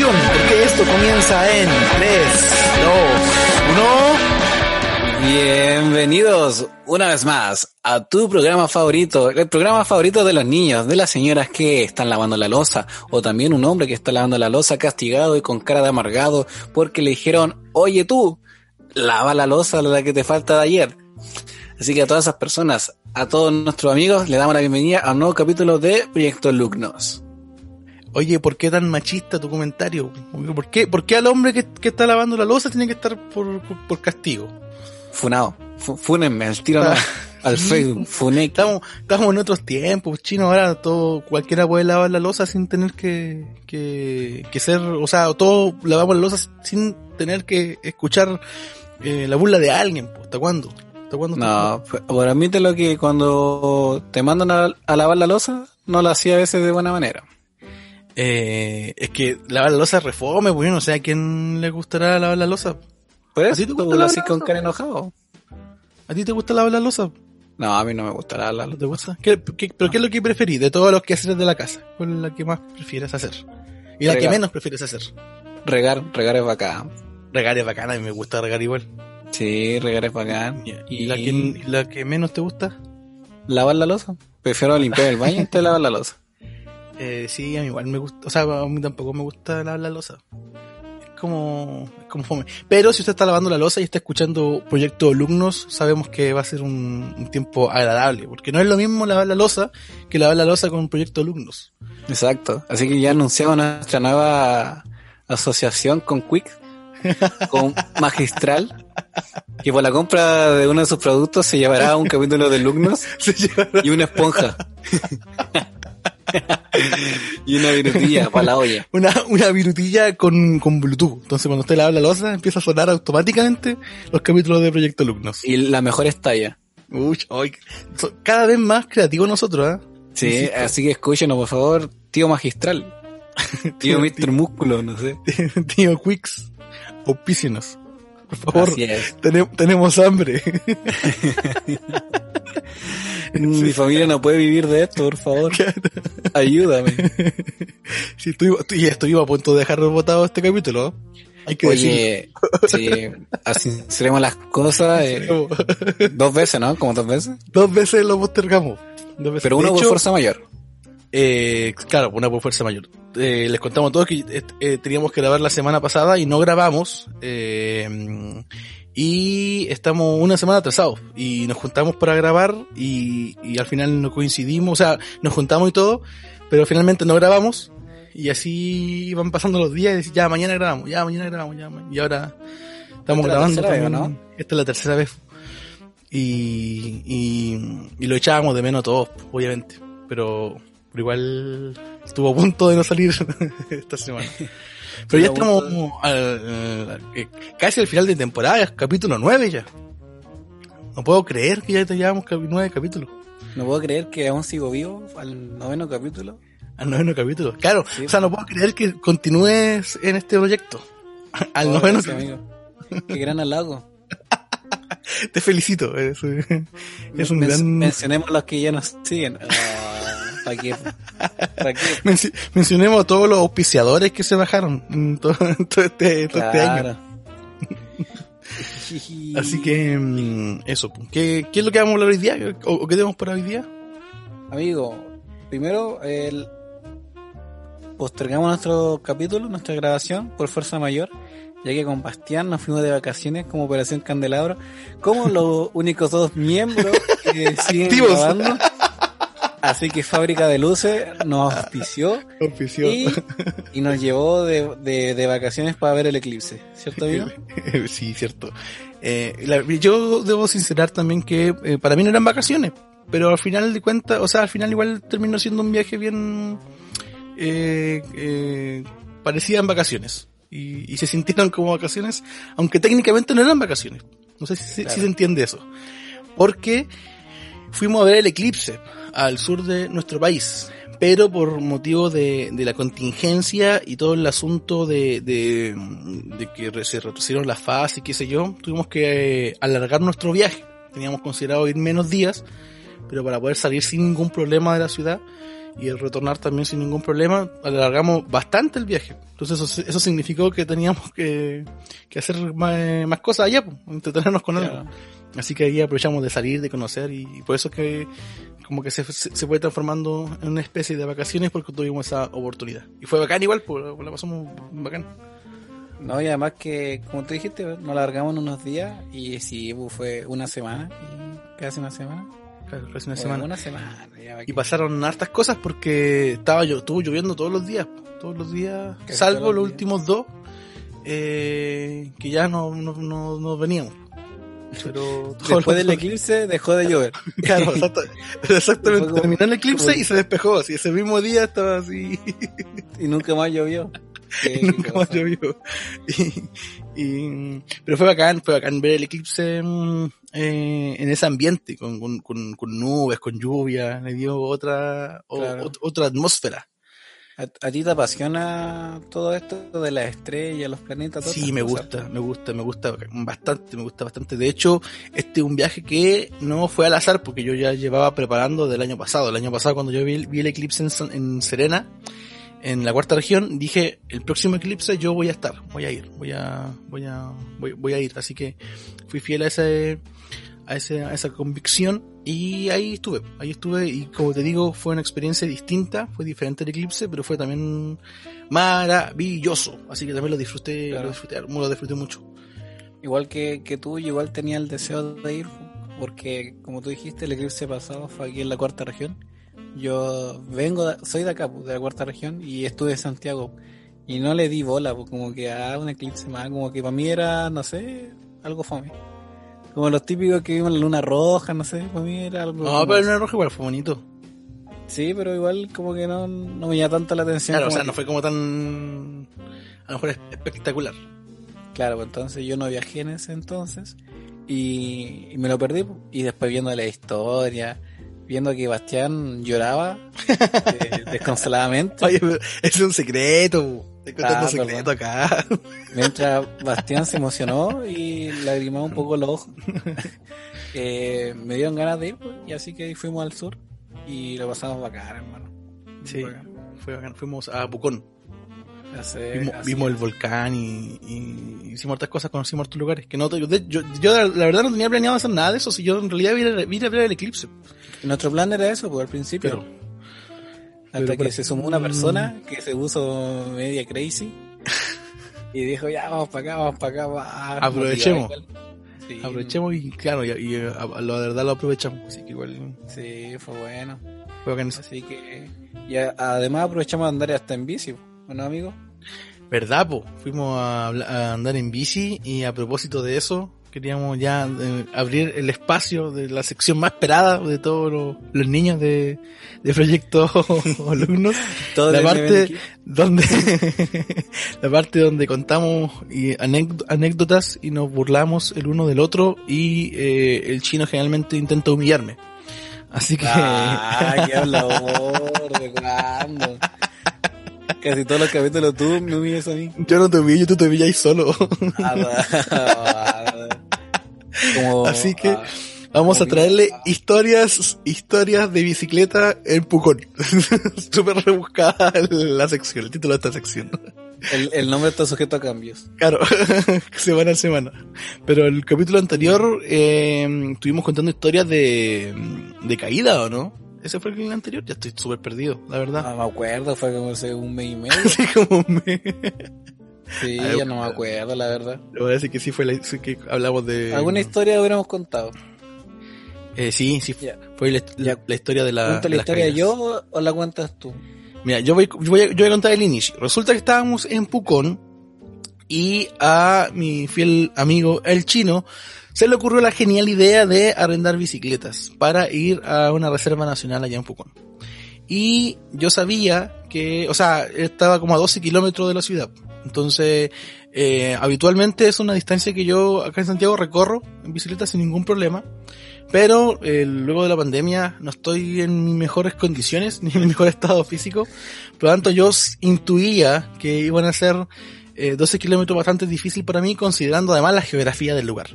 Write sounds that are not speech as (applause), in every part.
porque esto comienza en 3, 2, 1. Bienvenidos una vez más a tu programa favorito, el programa favorito de los niños, de las señoras que están lavando la losa, o también un hombre que está lavando la losa castigado y con cara de amargado porque le dijeron, oye tú, lava la losa la que te falta de ayer. Así que a todas esas personas, a todos nuestros amigos, le damos la bienvenida a un nuevo capítulo de Proyecto Lugnos. Oye, ¿por qué tan machista tu comentario? ¿Por qué, por qué al hombre que, que está lavando la losa tiene que estar por, por, por castigo? Funado. Fu- Fúnenme, al tiro (laughs) al Facebook. Funé. Estamos, estamos en otros tiempos, chino, ahora todo, cualquiera puede lavar la losa sin tener que, que, que ser, o sea, todos lavamos la losa sin tener que escuchar eh, la burla de alguien, pues, ¿hasta cuándo? ¿Hasta cuándo? No, pues, por admítelo que cuando te mandan a, a lavar la losa, no lo hacía a veces de buena manera. Eh, es que lavar la losa es refome, pues yo no sé a quién le gustará lavar la losa. Pues ¿A ti te gusta lavar haces la con cara enojado. ¿A ti te gusta lavar la losa? No, a mí no me gusta lavar la ¿No losa. te gusta? ¿Qué, qué- pero qué es lo que preferís de todos los quehaceres de la casa? ¿Cuál es la que más prefieres hacer? Y la que menos prefieres hacer. Regar, regar es bacán. Regar es bacana, a mí me gusta regar igual. Sí, regar es bacán. ¿Y la que, la que menos te gusta? lavar la losa. Prefiero limpiar el baño antes de lavar la losa. Eh, sí, a mí igual me gusta, o sea, a mí tampoco me gusta lavar la losa. Es como, es como fome. Pero si usted está lavando la losa y está escuchando Proyecto Alumnos, sabemos que va a ser un, un tiempo agradable, porque no es lo mismo lavar la losa que lavar la losa con Proyecto Alumnos. Exacto. Así que ya anunciamos nuestra nueva asociación con Quick, con Magistral, que por la compra de uno de sus productos se llevará un capítulo de (laughs) llevará- y una esponja. (laughs) y una virutilla para la olla. (laughs) una, una virutilla con, con Bluetooth. Entonces cuando usted la losa empieza a sonar automáticamente los capítulos de Proyecto Alumnos. Y la mejor estalla. Uy, so- cada vez más creativos nosotros, ¿eh? Sí, Insisto. así que escúchenos, por favor, tío Magistral. (laughs) Tío Mr. Músculo, no sé. Tío Quicks, auspícienos. Por favor, tene- tenemos hambre. (laughs) Mi familia no puede vivir de esto, por favor. (laughs) Ayúdame. (laughs) sí, estoy, estoy, estuvimos a punto de dejar rebotado este capítulo. Hay que. Oye, sí, así seremos las cosas eh, dos veces, ¿no? Como dos veces. Dos veces lo postergamos. Dos veces. Pero De uno por hecho, fuerza mayor. Eh, claro, una por fuerza mayor. Eh, les contamos a todos que eh, teníamos que grabar la semana pasada y no grabamos. eh, y estamos una semana atrasados. Y nos juntamos para grabar y, y al final no coincidimos. O sea, nos juntamos y todo, pero finalmente no grabamos. Y así van pasando los días y decís, ya mañana grabamos, ya mañana grabamos, ya ma-". Y ahora estamos Esta grabando. vez, también. Esta es la tercera vez. Y, y, y lo echábamos de menos a todos, obviamente. Pero, pero igual estuvo a punto de no salir (laughs) esta semana. Pero ya estamos al- al- eh, casi al final de temporada, es capítulo 9 ya. No puedo creer que ya te llevamos nueve capítulos. No puedo creer que aún sigo vivo al noveno capítulo. Al noveno capítulo. Claro, Sí. o sea, no puedo creer que continúes en este proyecto. (laughs) Al Oh, noveno gracias, capítulo. amigo. Qué gran halago. (laughs) Te felicito. Es, es un gran... Mencionemos los que ya nos siguen. Ah, ¿Para qué? ¿Para qué? (laughs) Menci- mencionemos a todos los auspiciadores que se bajaron en todo, en todo este, todo este año. (laughs) Así que, mm, eso. pues. ¿Qué, ¿Qué es lo que vamos a hablar hoy día? ¿O, o qué tenemos para hoy día? Amigo, primero el postergamos nuestro capítulo, nuestra grabación por fuerza mayor, ya que con Bastián nos fuimos de vacaciones como Operación Candelabro, como los (laughs) únicos dos miembros que siguen grabando. Así que Fábrica de Luces nos auspició Auspició. y, y nos llevó de, de, de vacaciones para ver el eclipse, ¿cierto amigo? (laughs) sí, cierto. Eh, la- yo debo sincerar también que eh, para mí no eran vacaciones, pero al final de cuentas, o sea, al final igual terminó siendo un viaje bien... Eh, eh, parecían vacaciones. Y, y se sintieron como vacaciones, aunque técnicamente no eran vacaciones. No sé si, si- se entiende eso. Porque fuimos a ver el eclipse al sur de nuestro país. Pero por motivo de, de la contingencia y todo el asunto de, de, de que se retrocedieron las fases y qué sé yo, tuvimos que eh, alargar nuestro viaje. Teníamos considerado ir menos días, pero para poder salir sin ningún problema de la ciudad y el retornar también sin ningún problema, alargamos bastante el viaje. Entonces eso, eso significó que teníamos que, que hacer más, más cosas allá, pues, entretenernos con Claro. algo. Así que ahí aprovechamos de salir, de conocer y, y por eso es que como que se, se, se fue transformando en una especie de vacaciones porque tuvimos esa oportunidad. Y fue bacán igual, pues la pasamos bacán. No, y además que, como tú dijiste, nos largamos unos días y sí, pues, fue una semana, y casi una semana. Claro, casi una semana. Una semana. ya Y pasaron hartas cosas porque estaba yo, estuvo lloviendo todos los días, todos los días, salvo los los días. últimos dos, eh, que ya no, no, no, no veníamos. Pero Después del eclipse dejó de llover. (laughs) Claro, exacta- exactamente. Como- Terminó el eclipse como- y se despejó. Así ese mismo día estaba así. y nunca más llovió. Qué- (laughs) y qué nunca más llovió. (laughs) Y, y- pero fue bacán, fue bacán ver el eclipse mm, eh, en ese ambiente, con, con, con, con nubes, con lluvia, le dio otra, Claro. otra atmósfera. ¿A, ti te apasiona todo esto de las estrellas, los planetas? Sí, me cosas? gusta, me gusta, me gusta bastante, me gusta bastante. De hecho, este es un viaje que no fue al azar porque yo ya llevaba preparando del año pasado. El año pasado cuando yo vi, vi el eclipse en, en Serena, en la cuarta región, dije, el próximo eclipse yo voy a estar, voy a ir, voy a, voy a, voy, voy a ir. Así que fui fiel a ese, a ese, a esa convicción y ahí estuve, ahí estuve y como te digo, fue una experiencia distinta, fue diferente el eclipse, pero fue también maravilloso. Así que también lo disfruté, Claro. lo disfruté, lo disfruté mucho. Igual que, que tú, igual tenía el deseo de ir, porque como tú dijiste, el eclipse pasado fue aquí en la cuarta región. Yo vengo, de- soy de acá, pues, de la cuarta región, y estuve en Santiago. Y no le di bola, pues como que a un eclipse más, como que para mí era, no sé, algo fome. Como los típicos que vimos en la luna roja, no sé, para mí era algo... No, como pero eso. el rojo igual fue bonito. Sí, pero igual como que no, no me llama tanto la atención. Claro, o sea, que- no fue como tan, a lo mejor es espectacular. Claro, pues entonces yo no viajé en ese entonces y, y me lo perdí. pues. Y después viendo la historia, viendo que Bastián lloraba eh, (laughs) desconsoladamente, Oye, es un secreto. Estoy contando Ah, secreto acá. (laughs) mientras Bastián se emocionó y lagrimaba un poco los ojos. (laughs) Eh, me dieron ganas de ir pues, y así que fuimos al sur y lo pasamos bacán, hermano. Sí, fue bacán. Fuimos a Pucón. Vimos, el volcán y, y hicimos otras cosas, conocimos otros lugares. Que no, yo, yo, yo la verdad no tenía planeado hacer nada de eso. Si yo en realidad vine, a- ver el eclipse. Nuestro plan era eso, pues al principio. Pero, Hasta que se sumó una Mm. persona que se puso media crazy y dijo, ya, vamos para acá, vamos para acá. va", Aprovechemos. Sí, aprovechemos y claro, y, y, a- la verdad lo aprovechamos. Así que igual Sí, fue bueno. fue bacán. Así que... Y a- además aprovechamos de andar hasta en bici, ¿no, amigo? ¿Verdad, po? Fuimos a andar en bici y a propósito de eso, queríamos ya eh, abrir el espacio de la sección más esperada de todos los, los niños de, de Proyecto (laughs) Alumnos. La parte donde (laughs) la parte donde contamos y anécd- anécdotas y nos burlamos el uno del otro y eh, el chino generalmente intenta humillarme. Así que Ah, qué (laughs) hablador, ¿de cuándo? Casi todos los capítulos tú me humillas a mí. yo no te humillo, tú te humillas solo. Ah, Como, Así que ah, Vamos a traerle historias, historias de bicicleta en Pucón. (laughs) Súper rebuscada la sección, el título de esta sección. el, el nombre está sujeto a cambios. Claro, (laughs) semana a semana. Pero el capítulo anterior eh, estuvimos contando historias de, de caída, ¿o no? Ese fue el anterior, ya estoy súper perdido, la verdad. No me acuerdo, fue como hace un mes y (laughs) medio. Así como me... Sí, Ay, (laughs) ya no me acuerdo, la verdad. Le voy a decir que sí fue la que hablamos de... ¿Alguna historia hubiéramos contado? Eh, sí, sí, Ya. fue la, la- Ya. la historia de la... ¿Cuento la historia caídas. yo o la cuentas tú? Mira, yo voy, yo voy, a, yo voy a contar el inicio. Resulta que estábamos en Pucón y a mi fiel amigo el chino se le ocurrió la genial idea de arrendar bicicletas para ir a una reserva nacional allá en Pucón. Y yo sabía que, o sea, estaba como a 12 kilómetros de la ciudad. Entonces, eh, habitualmente es una distancia que yo acá en Santiago recorro en bicicleta sin ningún problema. Pero eh, luego de la pandemia no estoy en mis mejores condiciones, (laughs) ni en mi mejor estado físico. Por lo tanto, yo intuía que iban a ser eh, 12 kilómetros bastante difícil para mí, considerando además la geografía del lugar.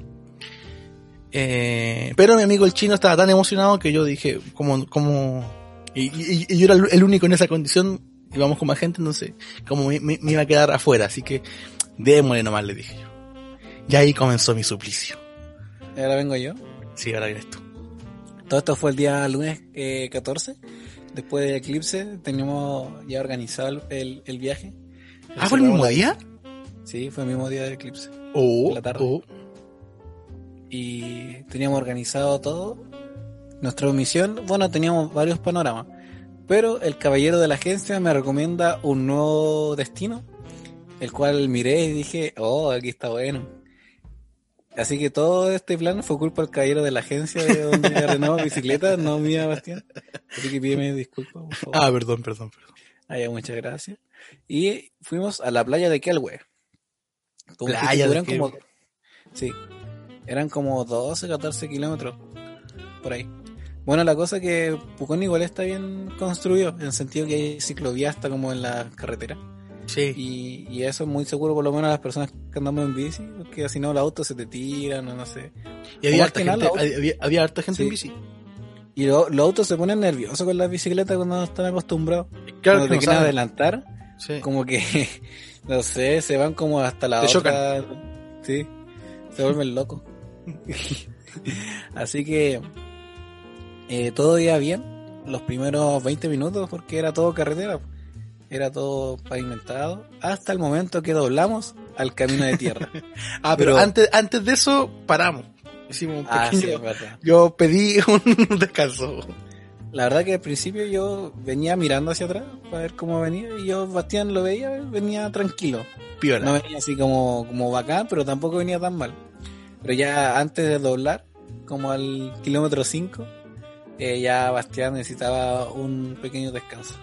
Eh, pero mi amigo el chino estaba tan emocionado que yo dije, como, como Y, y- y yo era el único en esa condición, íbamos con más gente, entonces, como me, me- me iba a quedar afuera, así que démosle nomás, le dije yo. Y ahí comenzó mi suplicio. Y ahora vengo yo. Sí, ahora vienes tú. Todo esto fue el día lunes eh, 14. Después del eclipse teníamos ya organizado el, el- el viaje. Ah, ¿fue el mismo la- día? Sí, fue el mismo día del eclipse. Oh, la tarde. oh. y teníamos organizado todo. Nuestra misión, bueno, teníamos varios panoramas, pero el caballero de la agencia me recomienda un nuevo destino, el cual miré y dije, oh, aquí está bueno. Así que todo este plan fue culpa del caballero de la agencia de donde me arrendaba bicicleta, no mía, Bastián. Así que pídeme disculpas, por favor. Ah, perdón, perdón, perdón. Ah, ya, muchas gracias. Y fuimos a la playa de Kelwe. Como Playa de como. Sí, eran como 12, 14 kilómetros por ahí. Bueno, la cosa es que Pucón igual está bien construido, en el sentido que hay ciclovía hasta como en la carretera. Sí. Y, y eso es muy seguro, por lo menos a las personas que andamos en bici, porque si no los autos se te tiran o no sé. Y había harta nada, gente, había, había harta gente en bici. Y lo- los autos se ponen nerviosos con las bicicletas cuando no están acostumbrados. Claro cuando que te no quieren saben. adelantar, Sí. como que, (laughs) no sé, se van como hasta la Te otra. Sí, se vuelven locos. (laughs) Así que eh, todo iba bien los primeros 20 minutos porque era todo carretera, era todo pavimentado, hasta el momento que doblamos al camino de tierra. (laughs) Ah, pero, Pero- antes, antes de eso, paramos. Hicimos un ah, sí, pequeño... es verdad. Yo pedí (laughs) un descanso. La verdad que al principio yo venía mirando hacia atrás para ver cómo venía y yo, Bastián, lo veía, venía tranquilo. Piola. No venía así como, como bacán, pero tampoco venía tan mal. Pero ya antes de doblar, como al kilómetro 5, eh, ya Bastián necesitaba un pequeño descanso.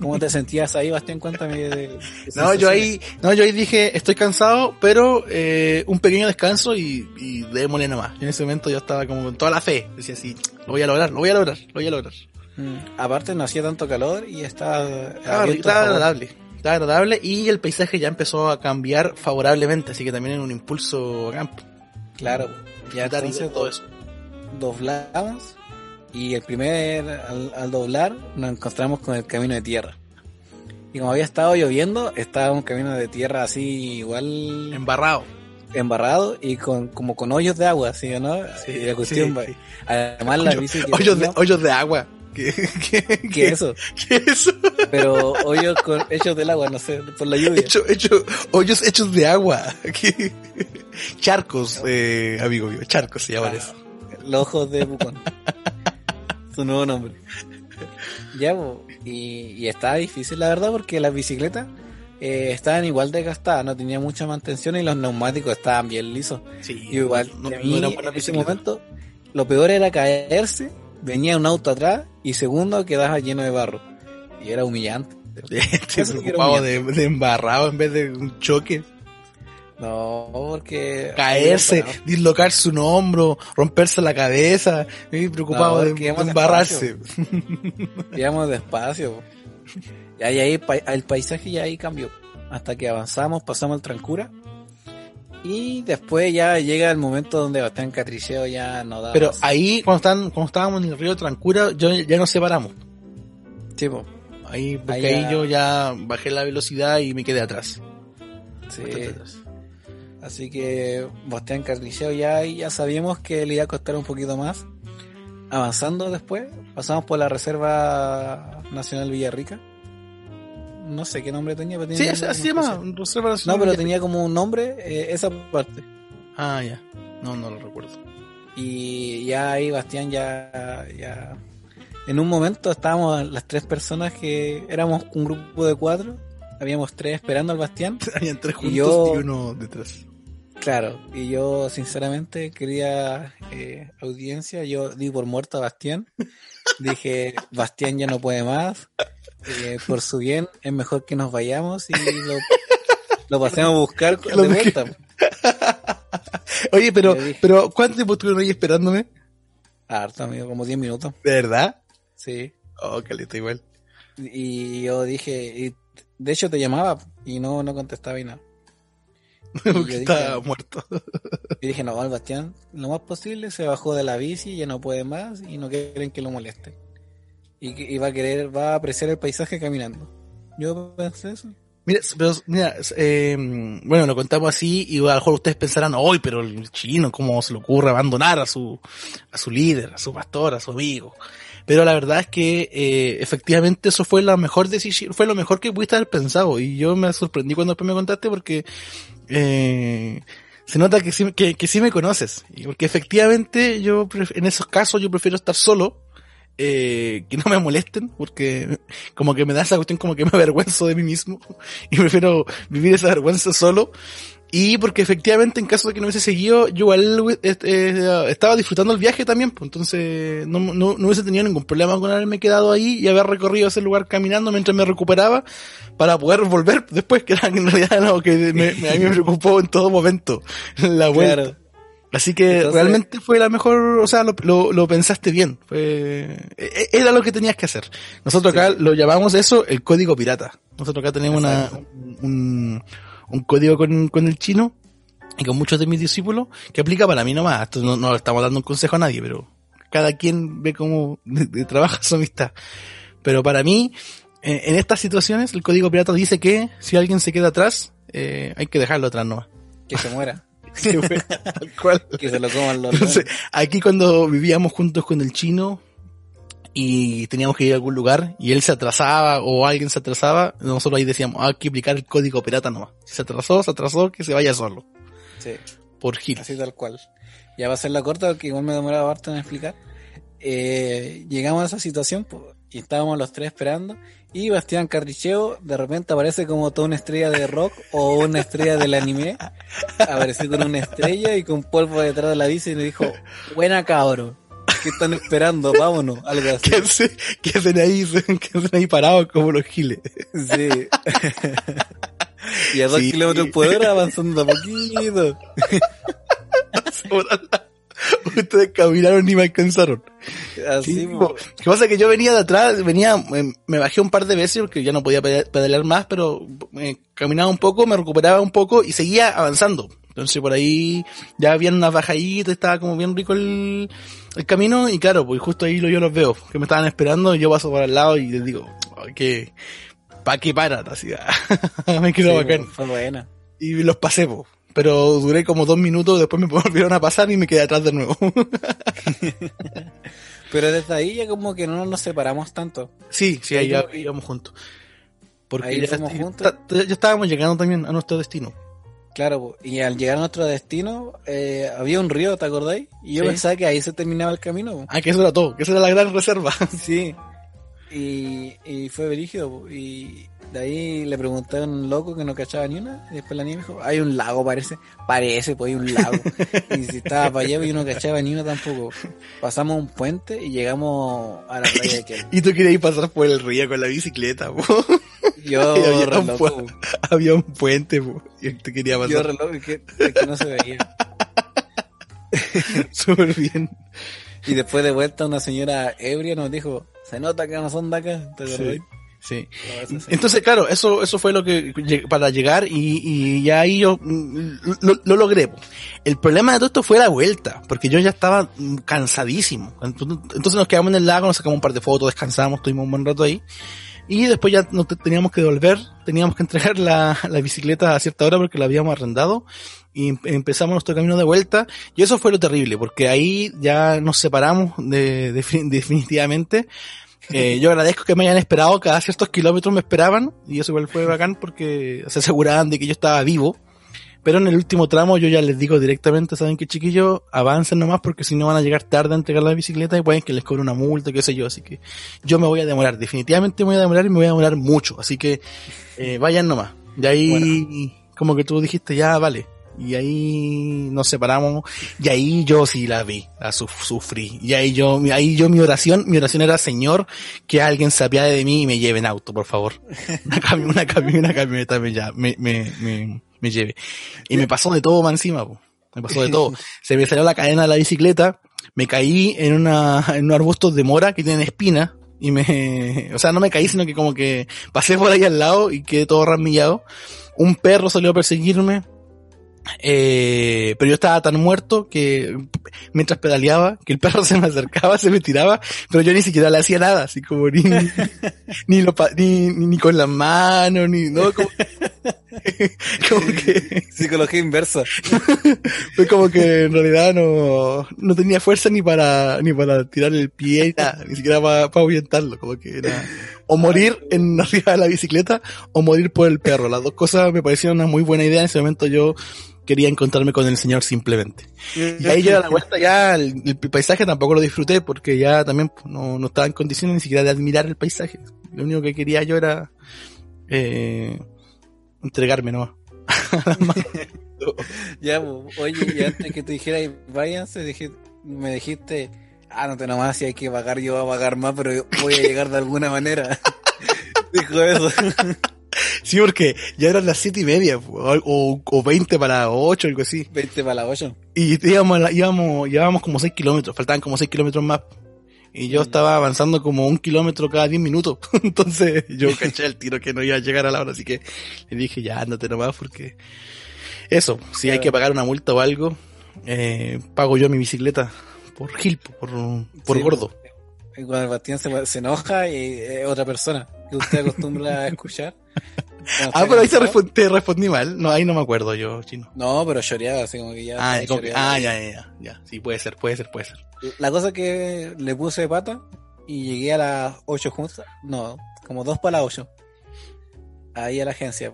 ¿Cómo te sentías ahí, Bastián? Cuéntame. De, de No, yo ahí, no, yo ahí dije, estoy cansado, pero eh, un pequeño descanso y, y démosle nomás. Y en ese momento yo estaba como con toda la fe. Decía así, lo voy a lograr, lo voy a lograr, lo voy a lograr. Mm, Aparte no hacía tanto calor y estaba, Estaba, abierto estaba agradable, estaba agradable y el paisaje ya empezó a cambiar favorablemente, así que también era un impulso bacán. Claro, ya entonces todo eso. doblamos y el primer, al, al doblar, nos encontramos con el camino de tierra. Y como había estado lloviendo, estaba un camino de tierra así igual Embarrado. embarrado y con como con hoyos de agua, ¿sí o no? Sí, y la cuestión, sí, además la bici que hoyos, de, hoyos de agua. ¿Qué, qué, ¿qué qué- es eso? qué es eso? Pero hoyos con, hechos del agua, no sé, por la lluvia. Hecho, hecho, hoyos hechos de agua. (laughs) ¿Qué? Charcos, eh, amigo mío, charcos se llaman eso. Los ojos de Pucón. Nuevo nombre. Ya, y, y estaba difícil la verdad porque las bicicletas eh, estaban igual desgastadas, no tenía mucha mantención y los neumáticos estaban bien lisos. Sí, Y igual, no, no en ese momento, lo peor era caerse, venía un auto atrás y segundo quedaba lleno de barro. Y era humillante. (laughs) Era preocupado de, de embarrado en vez de un choque. No, porque... Caerse, dislocar su hombro, romperse la cabeza. Estoy preocupado No, de, embarrarse. Íbamos despacio. Y ahí, ahí el paisaje ya ahí cambió. Hasta que avanzamos, pasamos el Trancura. Y después ya llega el momento donde Bastián Catriceo ya no da Pero más. ahí, cuando, están, cuando estábamos en el río Trancura, yo, ya nos separamos. Sí, po. Ahí, porque Ahí ahí, ya- yo ya bajé la velocidad y me quedé atrás. Sí. Bastante atrás. Así que Bastián Catriceo ya, ya sabíamos que le iba a costar un poquito más. Avanzando después, pasamos por la Reserva Nacional Villarrica. No sé qué nombre tenía, pero tenía Sí, así, nombre así se llama. Reserva No, Nacional pero Villarrica. tenía como un nombre eh, esa parte. Ah, ya. No, no lo recuerdo. Y ya ahí Bastián ya, ya... En un momento estábamos las tres personas que éramos un grupo de cuatro. Habíamos tres esperando al Bastián. (laughs) Habían tres juntos y, yo- uno detrás. Claro, y yo sinceramente quería eh, audiencia, yo di por muerto a Bastián. Dije, (laughs) Bastián ya no puede más. eh, por su bien, es mejor que nos vayamos y lo, lo pasemos a buscar (laughs) de vuelta. (laughs) Oye, pero, pero ¿cuánto tiempo estuvieron ahí esperándome? Harto, amigo, como 10 minutos. ¿De verdad? Sí. Oh, caleta igual. Y yo dije, y de hecho te llamaba y no, no contestaba y nada. (laughs) Porque dije- muerto. Y dije, no, el Bastián, lo más posible, se bajó de la bici, ya no puede más y no quieren que lo moleste. y va a querer, va a apreciar el paisaje caminando. Yo pensé eso. Mira, pero, mira, eh, bueno, lo contamos así y a lo mejor ustedes pensarán, hoy, pero el chino, ¿cómo se le ocurre abandonar a su, a su líder, a su pastor, a su amigo? Pero la verdad es que eh, efectivamente eso fue la mejor decisión, fue lo mejor que pudiste haber pensado. Y yo me sorprendí cuando después me contaste porque eh, se nota que sí, que, que sí me conoces. Porque efectivamente yo en esos casos yo prefiero estar solo eh, que no me molesten, porque como que me da esa cuestión como que me (laughs) avergüenzo de mí mismo. Y prefiero vivir esa vergüenza solo. Y porque efectivamente en caso de que no hubiese seguido, yo igual eh, estaba disfrutando el viaje también, pues entonces no, no, no hubiese tenido ningún problema con haberme quedado ahí y haber recorrido ese lugar caminando mientras me recuperaba para poder volver después, que era en realidad lo que me, me- a mí me preocupó en todo momento, (laughs) la vuelta. Claro. Así que Entonces- realmente fue la mejor, o sea, lo, lo, lo pensaste bien. Fue, e- era lo que tenías que hacer. Nosotros acá lo llamamos eso el código pirata. Nosotros acá tenemos una, un, un código con, con el chino y con muchos de mis discípulos que aplica para mí nomás. Esto no, no estamos dando un consejo a nadie, pero cada quien ve cómo (laughs) trabaja su amistad. Pero para mí, eh, en estas situaciones, el código pirata dice que si alguien se queda atrás, eh, hay que dejarlo atrás nomás. Que se muera. (laughs) Que tal cual. Que se lo coman los Entonces, aquí cuando vivíamos juntos con el chino y teníamos que ir a algún lugar y él se atrasaba o alguien se atrasaba, nosotros ahí decíamos, "Ah, hay que aplicar el código pirata nomás. Si se atrasó, se atrasó, que se vaya solo. Sí, Por gil. así tal cual. Ya va a ser la corta porque igual me demoraba harto en explicar. Eh, llegamos a esa situación y estábamos los tres esperando y Bastián Carricheo de repente aparece como toda una estrella de rock o una estrella del anime. Apareció con una estrella y con polvo detrás de la bici y nos dijo, buena cabro, ¿qué están esperando? Vámonos, algo (laughs) así. ¿Qué, hace- qué hacen ahí? (laughs) ¿Qué hacen ahí parados como los giles? Sí. (laughs) y a dos Sí. kilómetros por hora avanzando a poquito. Ustedes caminaron ni me alcanzaron. Así, Sí. Lo que pasa es que yo venía de atrás, venía, eh, me bajé un par de veces porque ya no podía pedalear más, pero eh, caminaba un poco, me recuperaba un poco y seguía avanzando. Entonces por ahí ya había unas bajaditas, estaba como bien rico el, el camino y claro, pues justo ahí lo, yo los veo, que me estaban esperando y yo paso por al lado y les digo, "Ay, que, pa' que paran, así, (laughs) me quedo Sí, bacán. Fue buena. Y los pasé, po. pero duré como dos minutos, después me (laughs) volvieron a pasar y me quedé atrás de nuevo. (laughs) Pero desde ahí ya como que no nos separamos tanto. Sí, sí, ahí ya íbamos juntos. Porque ahí ya, ya- ya estábamos llegando también a nuestro destino. Claro, y al llegar a nuestro destino eh, había un río, ¿te acordáis? Y yo Sí. pensaba que ahí se terminaba el camino. Ah, que eso era todo, que esa era la gran reserva. Sí. Y, y fue brígido. Y de ahí le pregunté a un loco que no cachaba ni una. Y después la niña me dijo, hay un lago, parece. Parece, pues hay un lago. (laughs) y si estaba para allá, y no cachaba ni una tampoco. Pasamos un puente y llegamos a la playa de Kel. (laughs) Y tú querías ir pasar por el río con la bicicleta, po. (laughs) Yo, había re un loco, Había un puente, po. Y te quería Yo pasar re loco, es que, es que no se veía. súper bien. Y después de vuelta una señora ebria nos dijo, se nota que no son de acá. ¿Te? Sí. Sí. Entonces, claro, eso, eso fue lo que, para llegar y, y ya ahí yo mm, lo, lo logré. El problema de todo esto fue la vuelta, porque yo ya estaba mm, cansadísimo. Entonces nos quedamos en el lago, nos sacamos un par de fotos, descansamos, estuvimos un buen rato ahí. Y después ya nos te- teníamos que devolver, teníamos que entregar la, la bicicleta a cierta hora porque la habíamos arrendado y em- empezamos nuestro camino de vuelta y eso fue lo terrible porque ahí ya nos separamos de, de- (laughs) definitivamente. Eh, yo agradezco que me hayan esperado, cada ciertos kilómetros me esperaban y eso igual fue bacán porque se aseguraban de que yo estaba vivo. Pero en el último tramo yo ya les digo directamente, saben que chiquillos, avancen nomás porque si no van a llegar tarde a entregar la bicicleta y pueden que les cobre una multa, qué sé yo. Así que yo me voy a demorar, definitivamente me voy a demorar y me voy a demorar mucho. Así que eh, vayan nomás. Y ahí, como que tú dijiste, ya vale. Y ahí nos separamos y ahí yo sí la vi, la suf- sufrí. Y ahí yo, ahí yo mi oración, mi oración era Señor, que alguien se apiade de mí y me lleve en auto, por favor. (laughs) Una, cami- una, cami- una camioneta me, ya, me, me, me, me lleve. Y me pasó de todo más encima, po. me pasó de todo. (laughs) Se me salió la cadena de la bicicleta, me caí en una, en unos arbustos de mora que tienen espinas, y me, o sea, no me caí, sino que como que pasé por ahí al lado y quedé todo ramillado. Un perro salió a perseguirme, Eh, pero yo estaba tan muerto que mientras pedaleaba, que el perro (laughs) se me acercaba, se me tiraba, pero yo ni siquiera le hacía nada, así como ni, ni, (laughs) lo, ni, ni, con las manos, ni, no, como, (laughs) como que... Psicología inversa. Fue como que en realidad no, no tenía fuerza ni para, ni para tirar el pie, nada, ni siquiera para, para ahuyentarlo, como que era, o morir en arriba de la bicicleta, o morir por el perro. Las dos cosas me parecieron una muy buena idea. En ese momento yo quería encontrarme con el señor simplemente. Y ahí yo a la (laughs) vuelta ya el, el, paisaje tampoco lo disfruté porque ya también pues, no, no, estaba en condiciones ni siquiera de admirar el paisaje. Lo único que quería yo era eh, entregarme nomás. (laughs) ya, oye, y antes que te dijera váyanse, dije, me dijiste, ah, no te nomás, si hay que pagar, yo voy a pagar más, pero voy a llegar de alguna manera. (laughs) Dijo eso. (laughs) Sí, porque ya eran las siete y media, o, o 20 para 8, algo así. 20 para 8. Y íbamos, íbamos, llevábamos como 6 kilómetros, faltaban como 6 kilómetros más. Y yo estaba avanzando como un kilómetro cada 10 minutos. (laughs) Entonces yo (laughs) caché el tiro que no iba a llegar a la hora, así que le dije, ya ándate nomás, porque eso, si hay que pagar una multa o algo, eh, pago yo mi bicicleta por Gil, por, por sí, gordo. Cuando el Bastián se, se enoja y es otra persona que usted acostumbra a escuchar. (laughs) Ah, pero ahí te respondí, te respondí, mal. No, ahí no me acuerdo yo, chino. No, pero choreaba, así como que ya. Ah, como que, ah ya, ya, ya, ya. Sí, puede ser, puede ser, puede ser. La cosa que le puse pata y llegué a las 8 juntas. No, como 2 para las 8. Ahí a la agencia.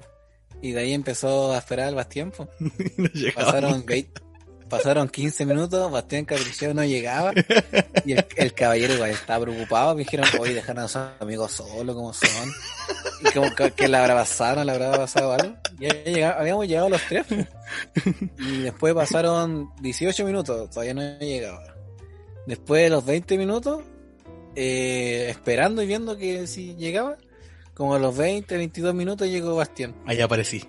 Y de ahí empezó a esperar el Bastián. (laughs) no Pasaron 20, Pasaron 15 minutos, Bastián Capricheo no llegaba y el, caballero igual estaba preocupado. Me dijeron, oye, dejar a sus amigos solos como son. Y como que, le habrá pasado, le habrá pasado algo. Y llegado, habíamos llegado los tres. Y después pasaron 18 minutos, todavía no llegaba. Después de los 20 minutos, eh, esperando y viendo que si llegaba, como a los 20, 22 minutos llegó Bastián. Ahí aparecí.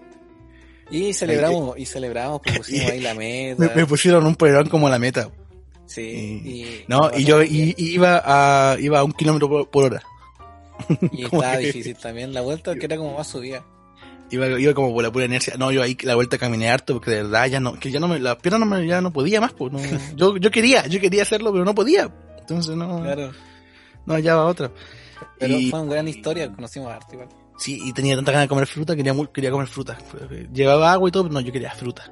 Y celebramos, (laughs) y celebramos, pusimos ahí la meta. Me, me pusieron un polerón como la meta. Sí. Y, y no, y yo y, iba a iba a un kilómetro por, por hora. (laughs) Y estaba que... difícil también la vuelta, que era como más subida. Iba, iba como por la pura inercia. No, yo ahí la vuelta caminé harto porque de verdad ya no, que ya no me, la pierna no me, ya no podía más, pues no. (laughs) Yo, yo quería, yo quería hacerlo, pero no podía. Entonces no. Claro. No hallaba otra. Pero fue una gran historia, conocimos arte igual. Sí, y tenía tanta ganas de comer fruta, quería, quería comer fruta. Llevaba agua y todo, pero no, yo quería fruta.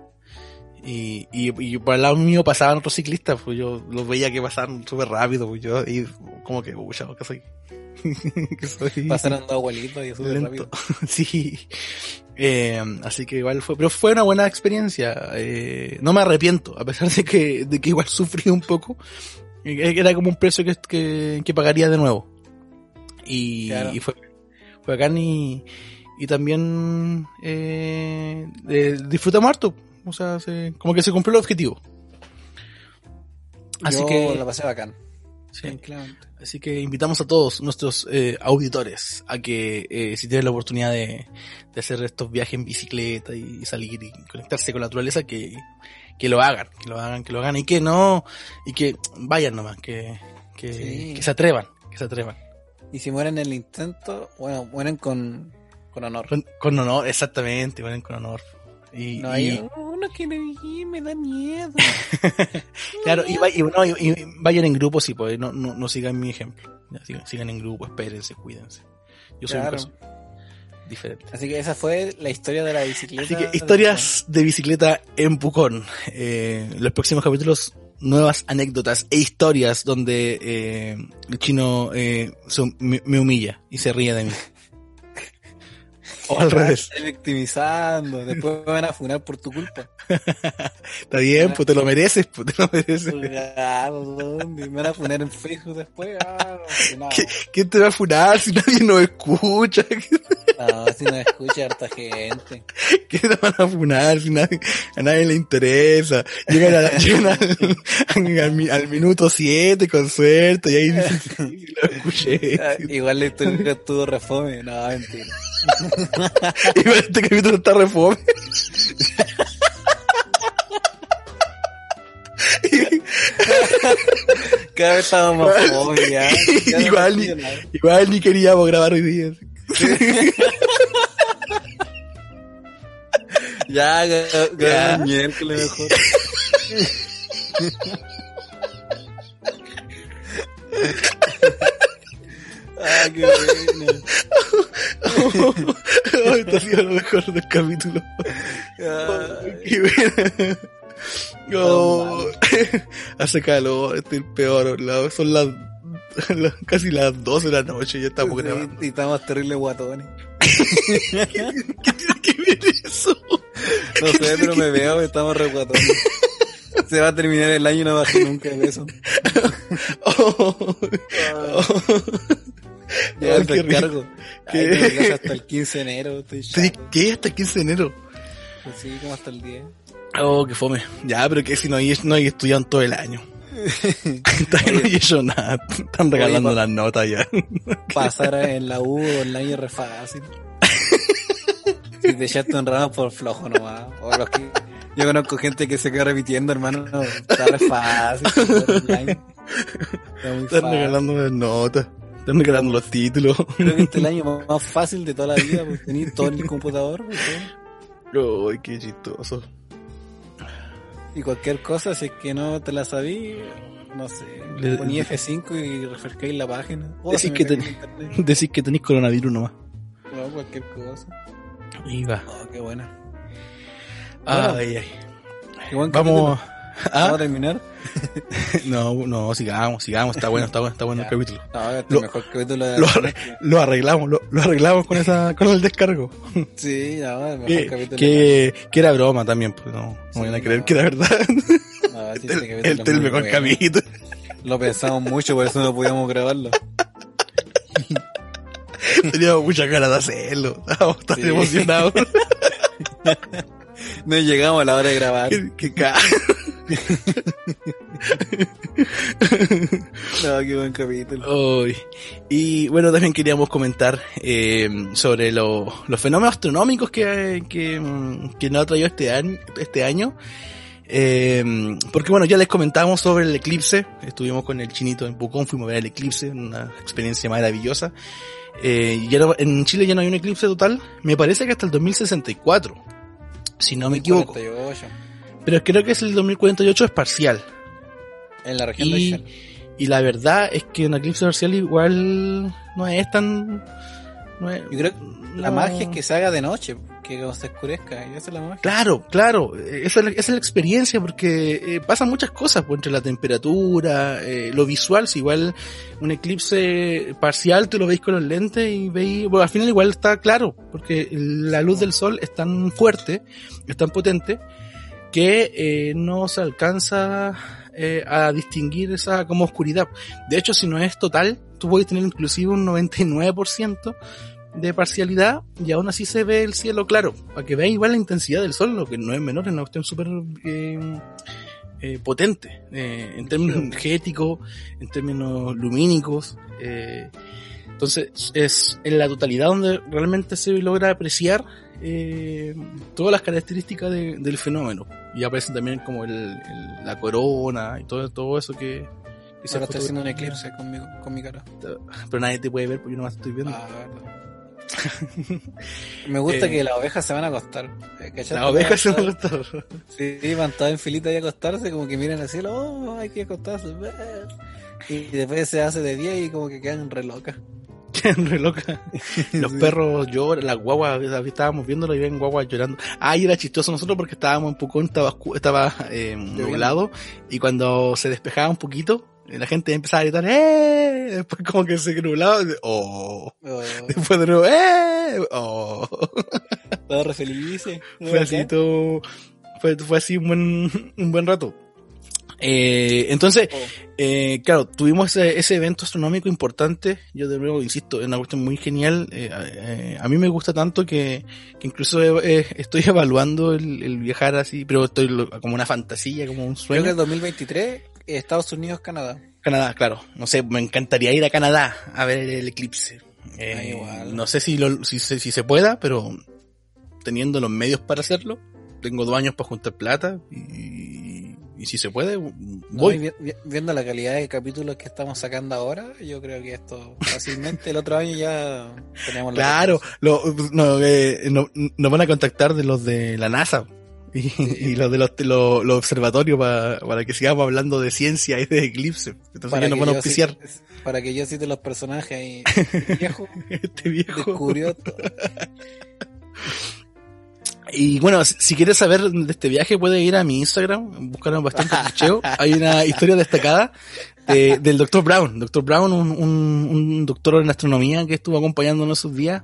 Y, y, y por el lado mío pasaban otros ciclistas, pues yo los veía que pasaban súper rápido, pues yo, y como que, uy, que soy. (laughs) que soy Pasaron dos abuelitos y súper rápido. (laughs) sí. Eh, así que igual fue, pero fue una buena experiencia. Eh, no me arrepiento, a pesar de que, de que igual (laughs) sufrí un poco. Era como un precio que, que, que pagaría de nuevo. Y, claro. y fue bacán y, y también eh, eh, disfrutamos harto. O sea, se, como que se cumplió el objetivo. Así Yo que la pasé bacán. Sí. Así que invitamos a todos nuestros eh, auditores a que eh, si tienen la oportunidad de, de, hacer estos viajes en bicicleta y salir y conectarse con la naturaleza, que, que lo hagan, que lo hagan, que lo hagan y que no, y que vayan nomás, que, que, sí. que se atrevan, que se atrevan. Y si mueren en el intento, bueno, mueren con, con honor. Con, con, honor, exactamente, mueren con honor. Y, no hay y... (laughs) uno que me, me da miedo. (laughs) claro, y, y, no, y, vayan en grupo, sí, pues, no, no, no sigan mi ejemplo. Sigan, sigan, en grupo, espérense, cuídense. Yo soy claro. un diferente. Así que esa fue la historia de la bicicleta. Así que historias de bicicleta en Pucón. Eh, los próximos capítulos nuevas anécdotas e historias donde eh, el chino eh, son, me, me, humilla y se ríe de mí. (laughs) O al revés. Estoy victimizando, después me van a funar por tu culpa. Está bien, pues te lo mereces, pues te lo mereces. me van a funar en Facebook después. Ah, no, ¿Quién te va a funar si nadie nos escucha? No, si nos escucha harta gente. ¿Qué te van a funar si nadie, a nadie le interesa? Llegan, a, (laughs) llegan al, al, al, minuto 7 con suerte y ahí dicen, sí, lo escuché. Ah, igual le estuvo refome, no, mentira. (laughs) y este capítulo está refome. (laughs) Cada vez estamos más (laughs) jóvenes ya. ya igual, ni, igual ni queríamos grabar hoy día. (laughs) Ya, el miércoles mejor. ah, qué bueno. Ay, esto ha sido lo mejor del capítulo. Qué bueno. Oh, (laughs) hace calor, estoy peor. la- Son las, (laughs) las- casi las 12 de la noche y ya estamos grabando. Sí, y estamos terribles guatones. (laughs) ¿Qué tiene que ver eso? No sé, pero me veo, estamos re guatones. Se va a terminar el año y no bajé nunca de peso. Oh, Ya Ay, el qué. Qué- Ay, hasta el 15 de enero. Estoy ¿Te-. ¿Qué? Hasta el 15 de enero. Pues sí, como hasta el 10. Oh, qué fome. Ya, pero que si no hay, no hay estudiado en todo el año. (laughs) No he hecho nada. Están regalando Oye, las notas ya. Pasar en la U online es re fácil. Si te echaste un ramo por flojo nomás. O los que... Yo conozco gente que se queda repitiendo, hermano. No, está re fácil. online. Está muy Están fácil. regalando las notas. Están regalando los títulos. Creo que este es el año más- fácil de toda la vida. Pues tenés todo en el computador. pues, todo. Ay, qué chistoso. Y cualquier cosa, si es que no te la sabí, no sé. Le- Poní F5 y refrescáis la página. (laughs) O (laughs) Decís que ten-. Decís que tenéis coronavirus nomás. No, cualquier cosa. Y va. Oh, qué buena. Bueno. Ay, ay. Vamos. ¿Ah? ¿Vamos a terminar? (laughs) No, no, sigamos, sigamos. Está bueno, está bueno, está bueno el Ya. capítulo. No, este Lo- mejor capítulo de Lo, la arre- lo arreglamos, lo, lo arreglamos con esa, con el descargo. (laughs) Sí, no, el mejor Que, capítulo. que, que era broma también, pues no, no vayan a Sí, creer no. que era verdad. No, sí, (laughs) este el, capítulo el, es el mejor capítulo. Lo pensamos mucho, por eso no podíamos grabarlo. Teníamos muchas ganas de hacerlo. Estábamos tan Sí. emocionados. No llegamos a la hora de grabar. que, que ca- No, qué buen capítulo. Y bueno, también queríamos comentar eh, sobre lo- los fenómenos astronómicos que, que, que nos ha traído este año. Este año. Eh, porque bueno, ya les comentamos sobre el eclipse. Estuvimos con el chinito en Pucón, fuimos a ver el eclipse, una experiencia maravillosa. Eh, ya no- en Chile ya no hay un eclipse total. Me parece que hasta el 2064. Si no me equivoco. 48. Pero creo que es el 2048 es parcial. En la región de Y, Shell. y la verdad es que un eclipse parcial igual no es tan... no es- Yo creo que la magia es que se haga de noche, que cuando se oscurezca, y esa es la magia. Claro, claro, esa es la, esa es la experiencia porque eh, pasan muchas cosas pues, entre la temperatura, eh, lo visual, si igual un eclipse parcial tú lo veis con los lentes y veis, bueno, al final igual está claro, porque la luz del sol es tan fuerte, es tan potente, que eh, no se alcanza eh, a distinguir esa como oscuridad. De hecho, si no es total, tú puedes tener inclusive un 99% de parcialidad y aún así se ve el cielo claro, para que vean igual la intensidad del sol, lo que no es menor, es una cuestión súper eh, eh, potente, eh, en términos energéticos, en términos lumínicos. eh, entonces es en la totalidad donde realmente se logra apreciar eh, todas las características de- del fenómeno. Y aparece también como el, el- la corona y todo, todo eso que, que Ahora estoy haciendo un eclipse con mi, con mi cara. Pero nadie te puede ver porque yo no más estoy viendo. Ah. (laughs) Me gusta Eh, que las ovejas se van a acostar. Eh. Las ovejas se Van a gustó. Sí, van todas en filita y a acostarse, como que miran al cielo, oh, hay que acostarse. Y después se hace de día y como que quedan re locas. Re loca. (laughs) Los Sí. perros lloran, las guaguas, estábamos viéndolo y ven guaguas llorando. Ah, y era chistoso nosotros porque estábamos en Pucón, estaba, estaba eh, nublado, y cuando se despejaba un poquito, eh, la gente empezaba a gritar, ¡eh! Después como que se nublaba, ¡oh! Oh, Después de nuevo, ¡eh! ¡oh! todos re felices. Fue así todo, fue, fue así un buen, un buen rato. Eh, entonces, Oh. Eh, claro, tuvimos ese, ese evento astronómico importante. Yo de nuevo insisto, es una cuestión muy genial. Eh, eh, a mí me gusta tanto que, que incluso eh, estoy (laughs) evaluando el, el viajar así, pero estoy como una fantasía, como un Creo sueño. que el 2023, Estados Unidos, Canadá. Canadá, claro. No sé, me encantaría ir a Canadá a ver el eclipse. Ah, igual. No sé si, lo, si, se- si se pueda, pero teniendo los medios para hacerlo, tengo dos años para juntar plata y y si se puede, voy. vi- viendo la calidad de capítulos que estamos sacando ahora, yo creo que esto fácilmente el otro año ya tenemos la Claro, lo, no, eh, no- nos van a contactar de los de la NASA y, y los de los, los, los observatorios para, para que sigamos hablando de ciencia y de eclipse. Entonces ya nos van a auspiciar. para que yo cite los personajes (laughs) y el viejo Este viejo. descubrió todo. (laughs) Y bueno, si quieres saber de este viaje, puedes ir a mi Instagram, buscar bastante (laughs) clicheo. Hay una historia destacada de- del Dr. Brown. Dr. Brown, un, un, un doctor en astronomía que estuvo acompañándonos esos días,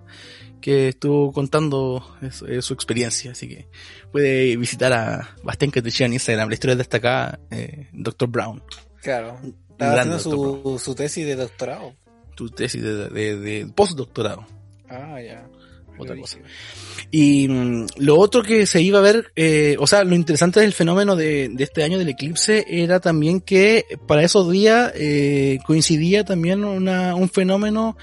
que estuvo contando eso- eh, su experiencia. Así que puede visitar a Bastián Catrichea en Instagram. La historia destacada, eh, Dr. Brown. Claro. Estaba haciendo doctor su, su tesis de doctorado. Tu tesis de, de, de postdoctorado. Ah, ya. Otra cosa. Y mm, lo otro que se iba a ver, eh, o sea, lo interesante del fenómeno de, de este año del eclipse era también que para esos días eh, coincidía también una, un fenómeno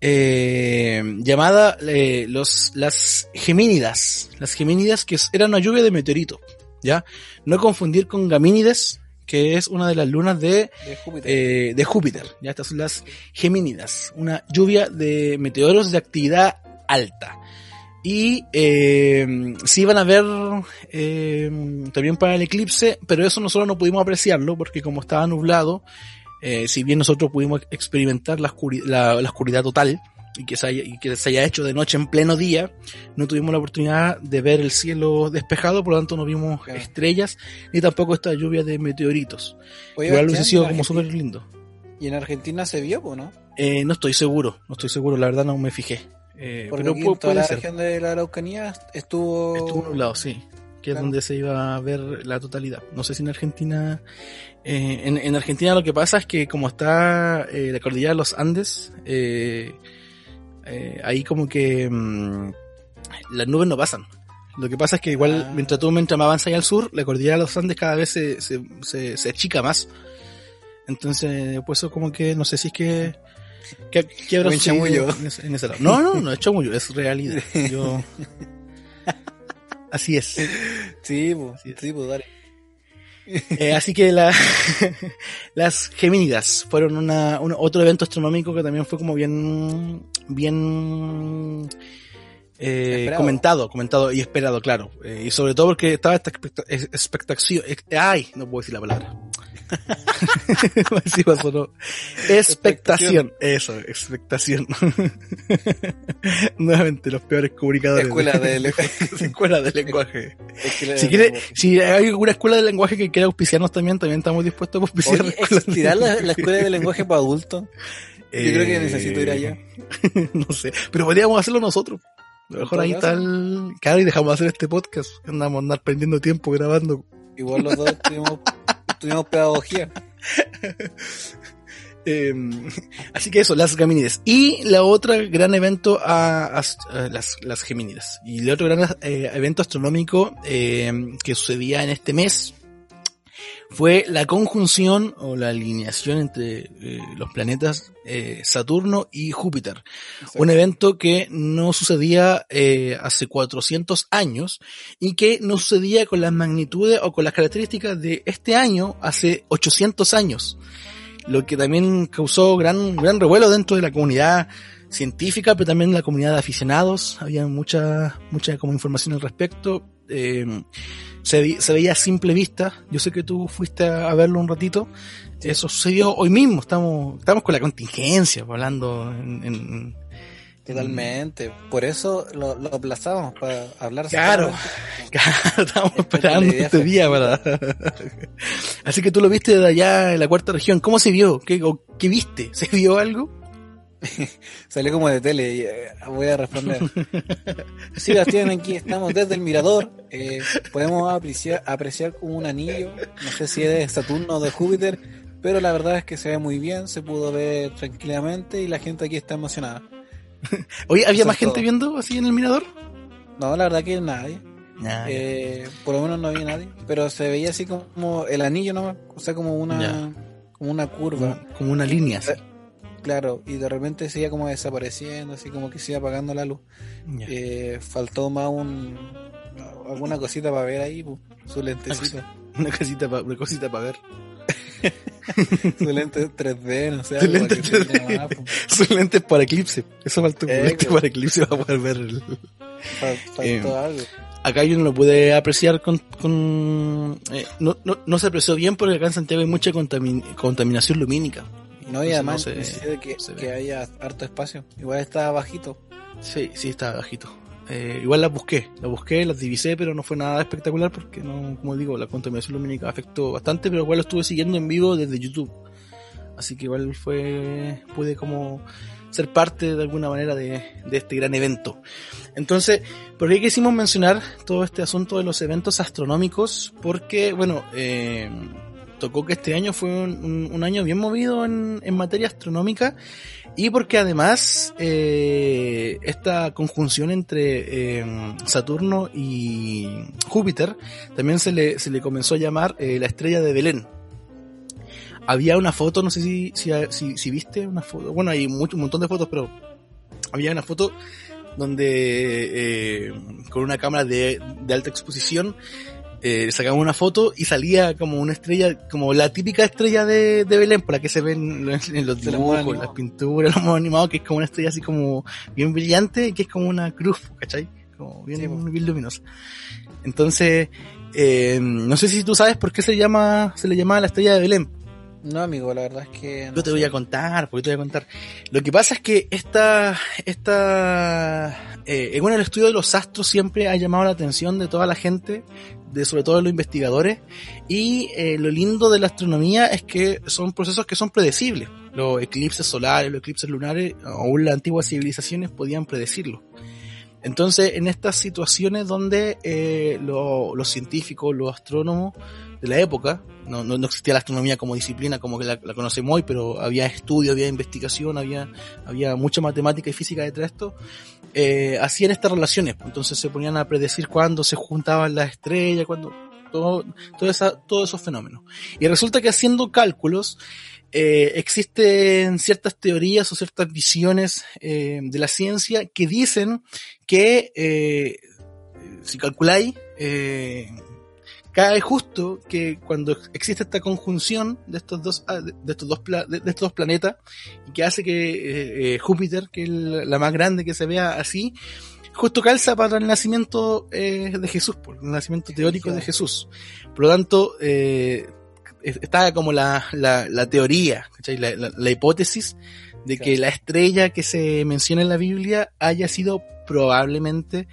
eh, llamada eh, los, las gemínidas. Las gemínidas que es- era una lluvia de meteoritos, ¿ya? No confundir con gamínides, que es una de las lunas de De Júpiter. eh, de Júpiter. Ya estas son las Gemínidas, una lluvia de meteoros de actividad alta. Y eh, se iban a ver eh, también para el eclipse, pero eso nosotros no pudimos apreciarlo porque como estaba nublado, eh, si bien nosotros pudimos experimentar la, oscuri- la- la oscuridad total y que, se haya, y que se haya hecho de noche en pleno día, no tuvimos la oportunidad de ver el cielo despejado, por lo tanto no vimos Claro. estrellas ni tampoco esta lluvia de meteoritos. Oye, Igual hubiese sido ¿y en como súper lindo. Y en Argentina se vio, pues, ¿no? Eh, no estoy seguro, no estoy seguro, la verdad no me fijé. Eh, Porque pero aquí pu- en toda puede la ser. región de la Araucanía estuvo... Estuvo nublado, sí. Que es Claro. donde se iba a ver la totalidad. No sé si en Argentina. eh, en, en Argentina lo que pasa es que como está eh, la cordillera de los Andes, eh, ahí como que mm, las nubes no pasan. Lo que pasa es que igual Ah. mientras tú mientras más avanzas al sur, la cordillera de los Andes cada vez se, se, se, se achica más. Entonces, pues eso como que no sé si es que... ¿Qué, chamullo. en ese, en ese lado? No, no, no es chamullo, es realidad. (laughs) Yo... Así es. Sí, pues, sí, pues, dale. Eh, así que la, (laughs) las Gemínidas fueron una, un- otro evento astronómico que también fue como bien, bien eh, comentado, comentado y esperado, claro. Eh, y sobre todo porque estaba esta expecta- ex- expectación, ex- ay, no puedo decir la palabra. (laughs) Así pasó, ¿no? Expectación, eso, expectación. (laughs) Nuevamente los peores comunicadores. Escuela de (laughs) Escuela de lenguaje. Escuela Si de quiere, lenguaje. si hay alguna escuela de lenguaje que quiera auspiciarnos también, también estamos dispuestos a auspiciar. Oye, ¿existirá la, la lenguaje. escuela de lenguaje para adultos? Yo creo que Eh, necesito ir allá. no sé, pero podríamos hacerlo nosotros. A lo mejor ahí el... Claro, y dejamos de hacer este podcast. Andamos a andar perdiendo tiempo grabando. Igual los dos tuvimos, tuvimos pedagogía. (laughs) Eh, así que eso, las Gemínides. Y la otra gran evento a, las, las Gemínides. Y el otro gran eh, evento astronómico eh, que sucedía en este mes fue la conjunción o la alineación entre eh, los planetas eh, Saturno y Júpiter. Un evento que no sucedía eh, hace 400 años y que no sucedía con las magnitudes o con las características de este año hace 800 años. Lo que también causó gran, gran revuelo dentro de la comunidad científica, pero también la comunidad de aficionados. Había mucha, mucha como información al respecto. Eh, se, se veía a simple vista. Yo sé que tú fuiste a, verlo un ratito. Eso sucedió hoy mismo. Estamos, estamos con la contingencia, hablando en, en- Totalmente. Por eso lo, lo aplazábamos para hablar. Claro. (laughs) Claro, estábamos Esta es la esperando este día para. (laughs) Así que tú lo viste de allá en la cuarta región. ¿Cómo se vio? ¿Qué, o qué viste? ¿Se vio algo? (laughs) Salió como de tele y eh, voy a responder. (laughs) Sí, Bastián, aquí estamos desde el mirador. Eh, podemos apreciar, apreciar como un anillo. No sé si es de Saturno o de Júpiter, pero la verdad es que se ve muy bien, se pudo ver tranquilamente y la gente aquí está emocionada. (laughs) Oye, ¿había Eso más gente todo. viendo así en el mirador? No, la verdad que nadie. Eh, por lo menos no había nadie, pero se veía así como el anillo nomás, o sea, como una, Ya. como una curva. como, como una línea. así. Claro, y de repente se iba como desapareciendo, así como que se iba apagando la luz. Eh, faltó más un alguna cosita para ver ahí, pu, su lentecito. una casita (laughs) pa- una cosita para ver. (laughs) Su lente 3D, no sé. Su algo lente para que se 3D. vea más, (laughs) po. Sus lentes para eclipse. Eso falta un Eh, lente pues. para eclipse para poder ver. el- Faltó Eh, algo. Acá yo no lo pude apreciar con... con eh, no, no, no se apreció bien porque acá en Santiago hay mucha contamin- contaminación lumínica. No, y además se- coincide que, se que haya harto espacio. Igual está bajito. Sí, sí, está bajito. Eh, igual las busqué, las busqué, las divisé, pero no fue nada espectacular porque no, como digo, la contaminación lumínica afectó bastante, pero igual lo estuve siguiendo en vivo desde YouTube. Así que igual fue, pude como ser parte de alguna manera de, de este gran evento. Entonces, ¿por qué quisimos mencionar todo este asunto de los eventos astronómicos? Porque, bueno, eh, tocó que este año fue un, un- año bien movido en, en materia astronómica y porque además eh, esta conjunción entre eh, Saturno y Júpiter también se le, se le comenzó a llamar eh, la estrella de Belén. Había una foto, no sé si, si, si, si viste una foto, bueno hay mucho, un montón de fotos, pero había una foto donde eh, con una cámara de, de alta exposición eh, sacamos una foto y salía como una estrella, como la típica estrella de, de Belén, por la que se ven en, en los dibujos, en las pinturas, los monos animados, que es como una estrella así como bien brillante, que es como una cruz, ¿cachai? Como bien, Sí, bien luminosa. Entonces, eh, no sé si tú sabes por qué se llama, se le llama la estrella de Belén. No, amigo, la verdad es que. no Yo te voy a contar, porque te voy a contar. Lo que pasa es que esta, esta, eh, en bueno, el estudio de los astros siempre ha llamado la atención de toda la gente, de sobre todo de los investigadores, y eh, lo lindo de la astronomía es que son procesos que son predecibles. Los eclipses solares, los eclipses lunares, aún las antiguas civilizaciones podían predecirlo. Entonces, en estas situaciones donde eh, lo- los científicos, los astrónomos de la época, no, no, existía la astronomía como disciplina como que la, conocemos hoy, pero había estudio, había investigación, había, había mucha matemática y física detrás de esto, eh, hacían estas relaciones. Entonces se ponían a predecir cuándo se juntaban las estrellas, cuándo, todo, todo esa, todos esos fenómenos. Y resulta que haciendo cálculos, eh, existen ciertas teorías o ciertas visiones eh, de la ciencia que dicen que eh, si calculáis, cae justo que cuando existe esta conjunción de estos dos, ah, de estos dos, de, estos dos planetas, y que hace que Júpiter, que es la la más grande que se vea así, justo calza para el nacimiento eh, de Jesús, por el nacimiento teórico de Jesús. Por lo tanto, eh, está como la, la, la teoría. La, la- hipótesis de que la estrella que se menciona en la Biblia haya sido probablemente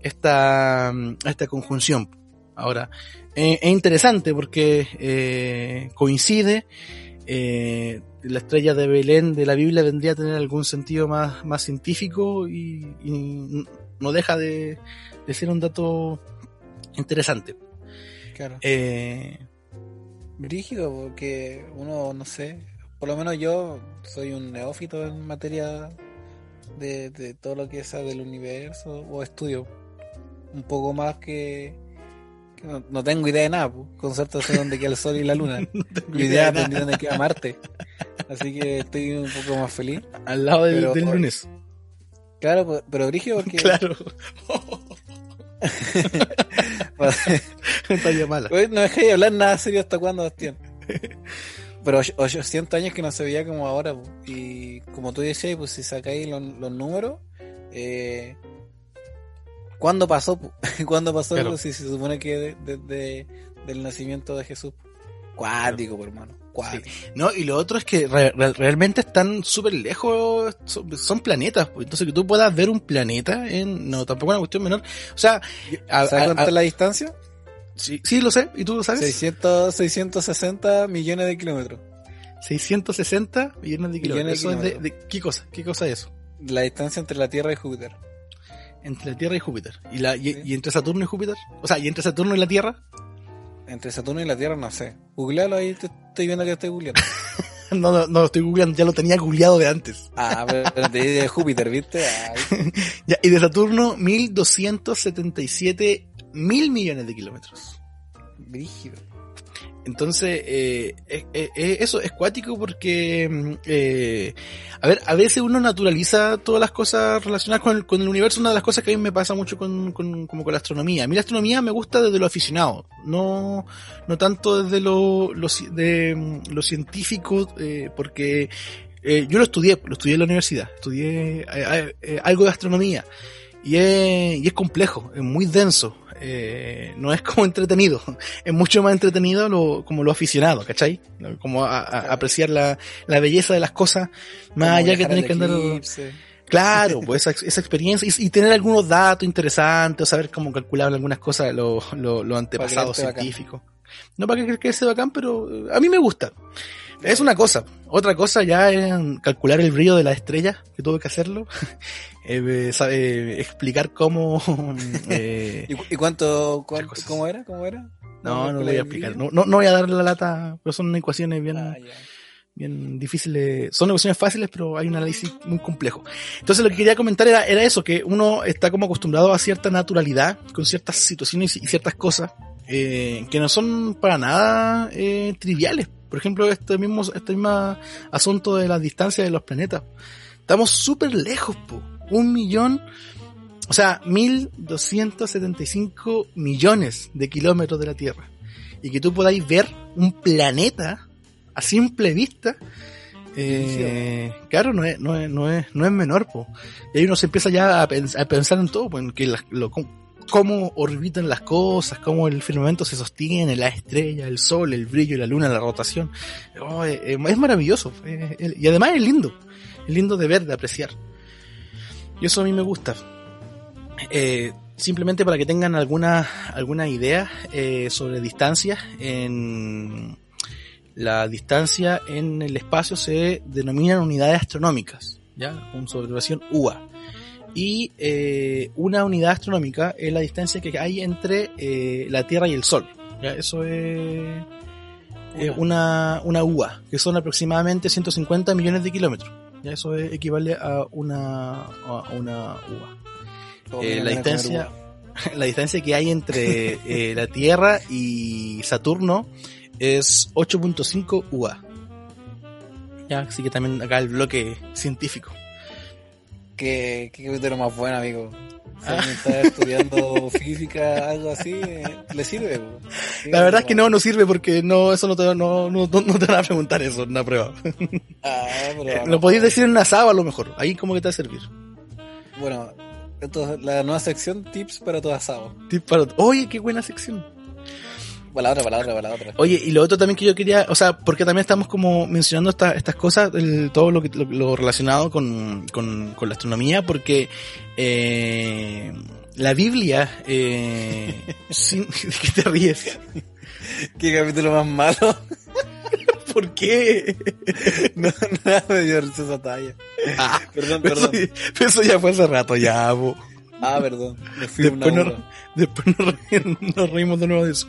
esta, esta conjunción. Ahora, eh, es interesante porque eh, coincide, eh, la estrella de Belén de la Biblia vendría a tener algún sentido más, más científico y, y no deja de, de ser un dato interesante. Claro. Eh, Brígido, porque uno, no sé, por lo menos yo soy un neófito en materia de, de todo lo que es del universo o estudio. Un poco más que, que no, no tengo idea de nada, pues. con suerte sé dónde queda el sol y la luna. (laughs) tengo Mi idea de dónde queda Marte. Así que estoy un poco más feliz. al lado del, Pero- del lunes. Claro, pero brígido (laughs) porque... Claro. (laughs) (laughs) Talla mala. Oye, no dejé de hablar nada serio hasta cuándo, Bastián. Pero och- 800 años que no se veía como ahora. Y como tú decías, pues si sacáis los, los números, eh, ¿cuándo pasó? (laughs) ¿Cuándo pasó? Claro. Si se supone que desde del nacimiento de Jesús. Cuático, po, hermano. Cuático. No, y lo otro es que re- re- realmente están súper lejos, son, son planetas, entonces que tú puedas ver un planeta en, no, tampoco es una cuestión menor. O sea, a- ¿Sabes a- cuánto a- es la distancia? Sí, sí, lo sé, ¿y tú lo sabes? 600, 660 millones de kilómetros. 660 millones de kilómetros. Millones de Eso es de, kilómetros. de- ¿qué cosa? ¿Qué cosa es eso? La distancia entre la Tierra y Júpiter. Entre la Tierra y Júpiter. ¿Y, la, y, Sí. y entre Saturno y Júpiter? O sea, ¿y entre Saturno y la Tierra? Entre Saturno y la Tierra, no sé. Googlealo ahí, te estoy viendo que estoy googleando. (laughs) No, no, no, lo estoy googleando, ya lo tenía googleado de antes. Ah, pero, de Júpiter, ¿viste? (laughs) Ya, y de Saturno, 1277 mil millones de kilómetros. brígido. entonces, eh, eh, eh, eso es cuático porque, mm, eh, a ver, a veces uno naturaliza todas las cosas relacionadas con el, con el universo. Una de las cosas que a mí me pasa mucho con, con, como con la astronomía. A mí la astronomía me gusta desde lo aficionado, no, no tanto desde lo, lo, de, mm, lo científico, eh, porque eh, yo lo estudié, lo estudié en la universidad, estudié algo de astronomía. Y es, y es complejo, es muy denso, eh, no es como entretenido, (laughs) es mucho más entretenido lo, como lo aficionado, ¿cachai? Como a, a apreciar la, la belleza de las cosas, más Como allá que al que andar... eclipse. Claro, pues (laughs) esa, esa experiencia y, y tener algunos datos interesantes, o saber cómo calculaban algunas cosas los lo, lo antepasados científicos. No para que creerse bacán, pero a mí me gusta. Es una cosa. Otra cosa ya es calcular el brillo de las estrellas, que tuve que hacerlo. (laughs) Eh, sabe, explicar cómo... (laughs) eh, ¿Y, cu- y cuánto, cuánto- cómo era? ¿Cómo era? no, no ¿Cuál voy a explicar. No, no, no voy a darle la lata, pero son ecuaciones bien... Ah, bien difíciles, son negociaciones fáciles, pero hay un análisis muy complejo. Entonces lo que quería comentar era, era eso, que uno está como acostumbrado a cierta naturalidad con ciertas situaciones y ciertas cosas eh, que no son para nada eh, triviales. Por ejemplo, este mismo, este mismo asunto de la distancia de los planetas. Estamos súper lejos, po. Un millón, o sea, 1275 millones de kilómetros de la Tierra. Y que tú podáis ver un planeta a simple vista, eh, claro, no es, no es, no es, no es menor, po. Y ahí uno se empieza ya a, pens- a pensar en todo, pues, en que las- lo- cómo, orbitan las cosas, cómo el firmamento se sostiene, la estrella, el sol, el brillo, la luna, la rotación. Oh, eh, eh, es maravilloso. eh, y además es lindo. Es lindo de ver, de apreciar. Y eso a mí me gusta. Simplemente para que tengan alguna, alguna idea sobre distancias, en la distancia en el espacio se denominan unidades astronómicas, ¿ya? Con su UA. Y eh, una unidad astronómica es la distancia que hay entre eh, la Tierra y el Sol. ¿ya? Eso es una, una UA, que son aproximadamente 150 millones de kilómetros. ¿ya? Eso es- equivale a una, a una UA. Eh, la distancia (laughs) la distancia que hay entre eh, la Tierra y Saturno es 8.5 UA. Ya, así que también acá el bloque científico. ¿Qué, qué capítulo más bueno, amigo? Si Ah. alguien está estudiando (laughs) física, algo así, eh, le sirve. La verdad es que no, no sirve porque no, eso no te, no, no, no- te van a preguntar eso en una prueba. Ah, pero. (laughs) Lo podéis decir en una sábana a lo mejor. Ahí como que te va a servir. Bueno, esto es la nueva sección tips para todo asado. Tip para- Oye, qué buena sección. Para la otra, para la otra, para la otra. Oye, y lo otro también que yo quería, o sea, porque también estamos como mencionando esta- estas cosas, el- todo lo, que, lo, lo relacionado con, con, con la astronomía, porque eh, la Biblia, eh, (laughs) sin, ¿de qué te ríes? ¿Qué capítulo más malo? (laughs) ¿Por qué? no, nada me dio esa talla. Ah, Perdón, eso, perdón. pero eso ya fue hace rato, ya, bo. Ah, perdón. Después, una nos, después nos, re- (laughs) nos reímos de nuevo de eso.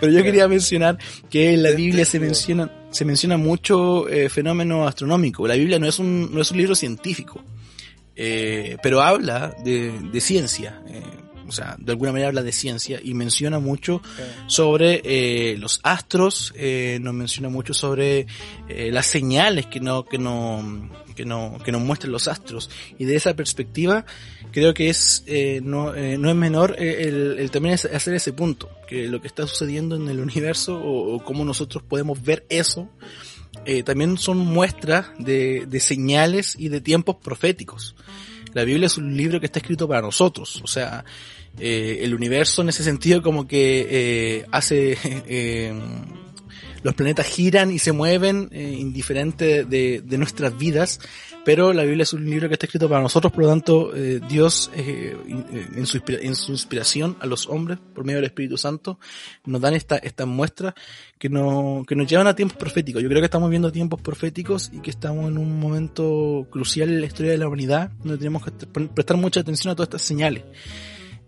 Pero yo quería mencionar que en la Biblia se menciona, se menciona mucho eh, fenómeno astronómico. La Biblia no es un, no es un libro científico, eh, pero habla de, de ciencia. eh, o sea, de alguna manera habla de ciencia y menciona mucho sobre eh, los astros, eh, nos menciona mucho sobre eh, las señales que no, que no, que no, que nos muestran los astros. Y de esa perspectiva, creo que es, eh, no, eh, no es menor eh, el, el también hacer ese punto, que lo que está sucediendo en el universo o, o cómo nosotros podemos ver eso, eh, también son muestras de, de señales y de tiempos proféticos. La Biblia es un libro que está escrito para nosotros, o sea, eh, el universo en ese sentido como que eh, hace (laughs) eh, los planetas giran y se mueven eh, indiferente de, de nuestras vidas pero la Biblia es un libro que está escrito para nosotros por lo tanto eh, Dios eh, en, su, en su inspiración a los hombres por medio del Espíritu Santo nos dan esta, estas muestras que, que nos llevan a tiempos proféticos. Yo creo que estamos viendo tiempos proféticos y que estamos en un momento crucial en la historia de la humanidad donde tenemos que pre- prestar mucha atención a todas estas señales.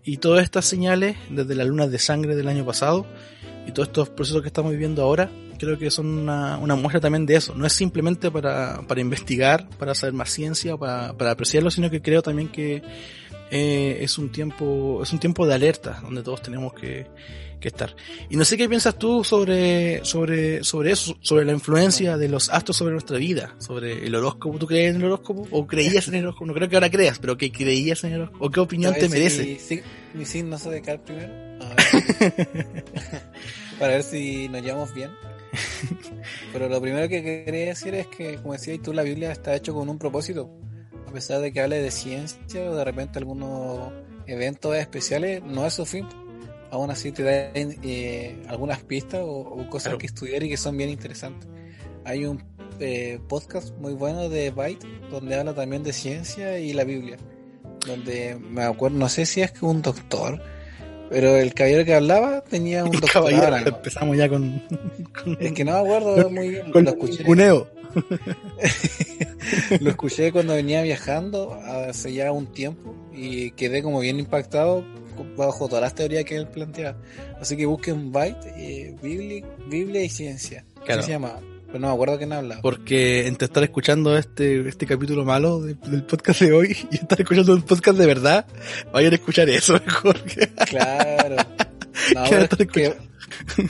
Y todas estas señales, desde las lunas de sangre del año pasado y todos estos procesos que estamos viviendo ahora, creo que son una, una muestra también de eso. No es simplemente para, para investigar, para saber más ciencia, para, para apreciarlo, sino que creo también que eh, es un tiempo, es un tiempo de alerta, donde todos tenemos que, que estar. Y no sé qué piensas tú sobre, sobre, sobre eso, sobre la influencia de los astros sobre nuestra vida, sobre el horóscopo. ¿Tú crees en el horóscopo? ¿O creías en el horóscopo? No creo que ahora creas, pero que creías en el horóscopo. ¿O qué opinión te merece? Si, mi signo se decae primero. A (laughs) Para ver si nos llevamos bien. Pero lo primero que quería decir es que, como decías tú, la Biblia está hecho con un propósito. A pesar de que hable de ciencia o de repente algunos eventos especiales, no es su fin. Aún así te dan eh, algunas pistas o, cosas que estudiar y que son bien interesantes. Hay un eh, podcast muy bueno de Byte donde habla también de ciencia y la Biblia. Donde me acuerdo, no sé si es que un doctor pero el caballero que hablaba tenía un doctorado. Empezamos ya con, Es que no me acuerdo muy bien. Con, lo escuché. Cuneo. (laughs) lo escuché cuando venía viajando hace ya un tiempo y quedé como bien impactado bajo todas las teorías que él planteaba. Así que busquen Byte, eh, Biblia, Biblia y Ciencia. ¿Qué se llama? Pero no me acuerdo quién habla. Porque entre estar escuchando este, este capítulo malo del podcast de hoy (laughs) y estar escuchando un podcast de verdad, vayan a escuchar eso (laughs) mejor. Claro. (laughs) No, es que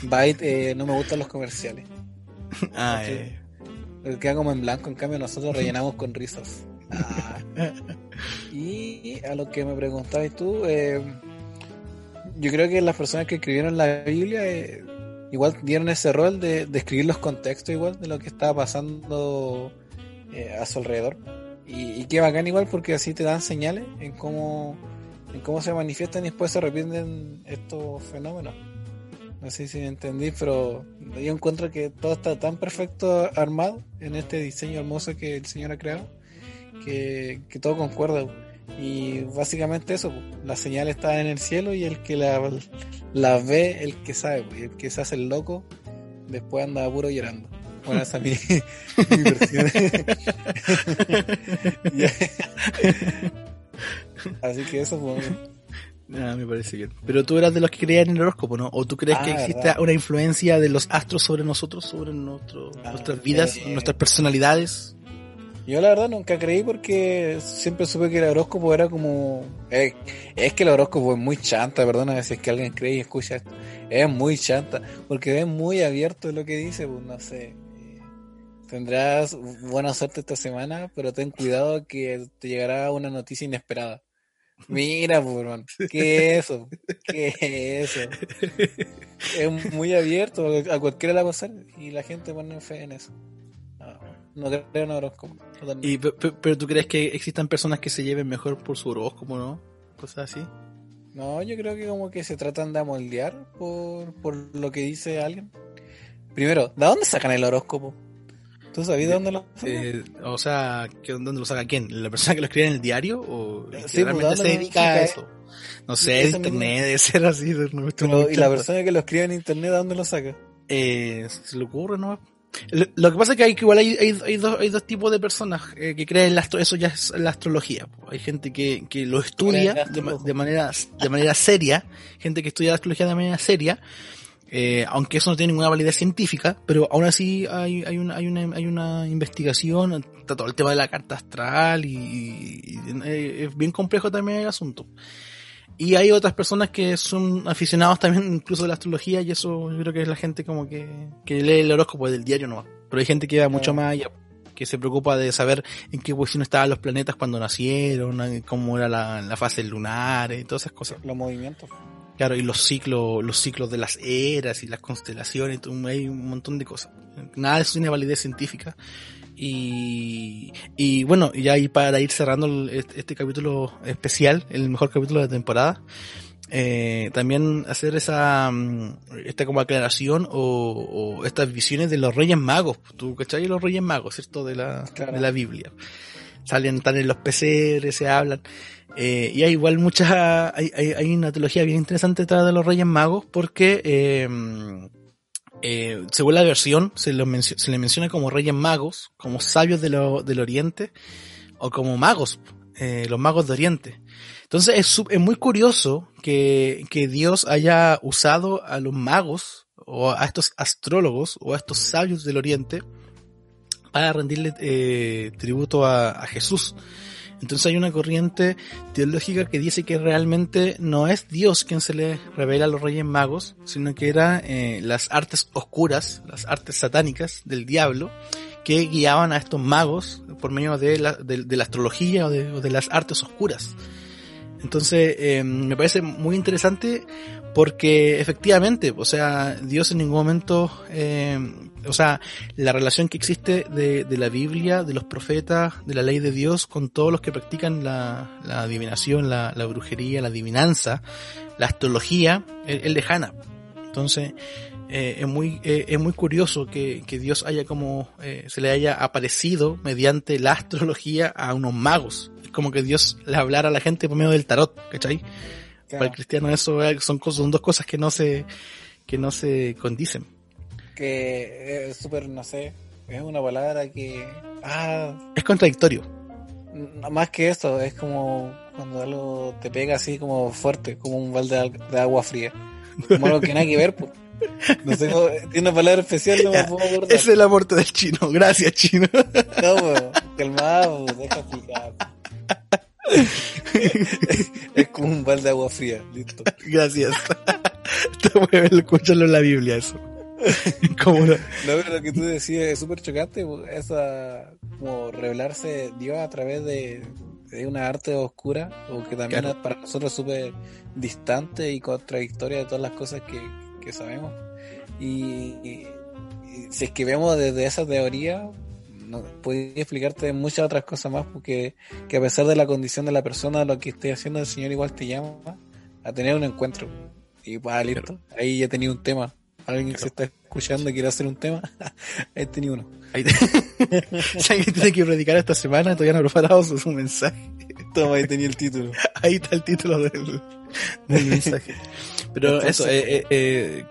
Byte eh, no me gustan los comerciales. Ah, eh. Queda como en blanco, en cambio nosotros rellenamos con risas. Ah. Y a lo que me preguntabas tú, eh, yo creo que las personas que escribieron la Biblia eh, igual dieron ese rol de describir los contextos igual de lo que estaba pasando eh, a su alrededor. Y, y qué bacán igual porque así te dan señales en cómo, en cómo se manifiestan y después se repiten estos fenómenos. No sé si entendí, pero yo encuentro que todo está tan perfecto armado en este diseño hermoso que el Señor ha creado, que, que todo concuerda. Y básicamente eso, la señal está en el cielo y el que la, la ve, el que sabe, el que se hace el loco, después anda puro llorando. Bueno, esa es (laughs) mi, versión. (laughs) Así que eso fue... Ah, me parece bien. Pero tú eras de los que creían en el horóscopo, ¿no? ¿O tú crees que ah, existe una influencia de los astros sobre nosotros, sobre nuestro, ah, nuestras vidas, eh, nuestras personalidades? Yo la verdad nunca creí porque siempre supe que el horóscopo era como... Eh, es que el horóscopo es muy chanta, perdona si es que alguien cree y escucha esto. Es muy chanta, porque es muy abierto lo que dice, pues no sé. Tendrás buena suerte esta semana, pero ten cuidado que te llegará una noticia inesperada. Mira, pues, hermano, ¿qué es eso? ¿Qué es eso? Es muy abierto, a cualquiera le va a pasar y la gente pone fe en eso. No creo en horóscopo. Y, pero, tú crees que existan personas que se lleven mejor por su horóscopo, ¿no? Cosas así. No, yo creo que como que se tratan de amoldear por, por lo que dice alguien. Primero, ¿de dónde sacan el horóscopo? ¿Tú sabías de dónde lo sacan? Eh, o sea, ¿dónde lo saca quién? ¿La persona que lo escribe en el diario? ¿O sí, pues, realmente se dedica a eso? No sé, de internet debe ser así. ¿Y la persona que lo escribe en internet, ¿de dónde lo saca? Eh, se le ocurre, ¿no? Lo que pasa es que hay, igual hay, hay, dos, hay dos tipos de personas eh, que creen en la, eso ya es la astrología. Hay gente que, que lo estudia de, manera, de manera seria, gente que estudia la astrología de manera seria, eh, aunque eso no tiene ninguna validez científica, pero aún así hay, hay, una, hay, una, hay una investigación, está todo el tema de la carta astral y eh, es bien complejo también el asunto. Y hay otras personas que son aficionados también incluso de la astrología y eso yo creo que es la gente como que, que lee el horóscopo del diario no Pero hay gente que va mucho más allá, que se preocupa de saber en qué posición estaban los planetas cuando nacieron, cómo era la, la fase lunar y todas esas cosas. Los movimientos. Claro, y los ciclos, los ciclos de las eras y las constelaciones, hay un montón de cosas. Nada de eso tiene validez científica. Y, y bueno, ya ahí para ir cerrando este, capítulo especial, el mejor capítulo de la temporada, eh, también hacer esa mm, esta como aclaración o, estas visiones de los Reyes Magos. ¿Tú cachai? Los Reyes Magos, ¿cierto? De la, de la Biblia. Salen, están en los PCR, se hablan. Eh, y hay igual muchas, hay, hay, hay, una teología bien interesante detrás de los Reyes Magos porque eh, eh, según la versión, se, se le menciona como reyes magos, como sabios del oriente, o como magos, eh, los magos de oriente. Entonces es, muy curioso que, Dios haya usado a los magos, o a estos astrólogos, o a estos sabios del oriente, para rendirle eh, tributo a Jesús. Entonces hay una corriente teológica que dice que realmente no es Dios quien se le revela a los reyes magos, sino que eran eh, las artes oscuras, las artes satánicas del diablo, que guiaban a estos magos por medio de la, de, la astrología o de, de, las artes oscuras. Entonces, eh, me parece muy interesante porque efectivamente, o sea, Dios en ningún momento, eh, o sea, la relación que existe de, de, la Biblia, de los profetas, de la ley de Dios con todos los que practican la, la adivinación, la, la, brujería, la adivinanza, la astrología, es, lejana. Entonces, eh, es muy eh, es muy curioso que, que Dios haya como eh, se le haya aparecido mediante la astrología a unos magos. Es como que Dios le hablara a la gente por medio del tarot, ¿cachai? Para el cristiano eso son, cosas, son dos cosas que no se que no se condicen. Que es súper, no sé, es una palabra que... Ah, es contradictorio. Más que eso, es como cuando algo te pega así como fuerte, como un balde de agua fría. Como algo que nada que ver, pues. No sé, tiene una palabra especial, no me puedo acordar. Es el aporte del chino, gracias chino. No, pues, calmado, deja explicar. (laughs) es como un balde de agua fría, listo. Gracias. Te mueve escucharlo en la Biblia eso. ¿Cómo no? no, lo que tú decías es súper chocante, esa como revelarse Dios a través de, de una arte oscura, o que también claro. es para nosotros súper distante y contradictoria de todas las cosas que, que sabemos. Y, y, y, si es que vemos desde esa teoría, no, podría explicarte muchas otras cosas más, porque que a pesar de la condición de la persona, lo que esté haciendo el Señor igual te llama a tener un encuentro. Y pues, listo, claro. ahí ya tenía un tema. Alguien claro. que se está escuchando y quiere hacer un tema, (laughs) ahí tenía uno. Ahí te... (laughs) alguien tiene que predicar esta semana, todavía no ha preparado su, su, mensaje. Toma, ahí tenía el título. (laughs) Ahí está el título del, del mensaje. Pero Entonces, eso, eh, eh, eh,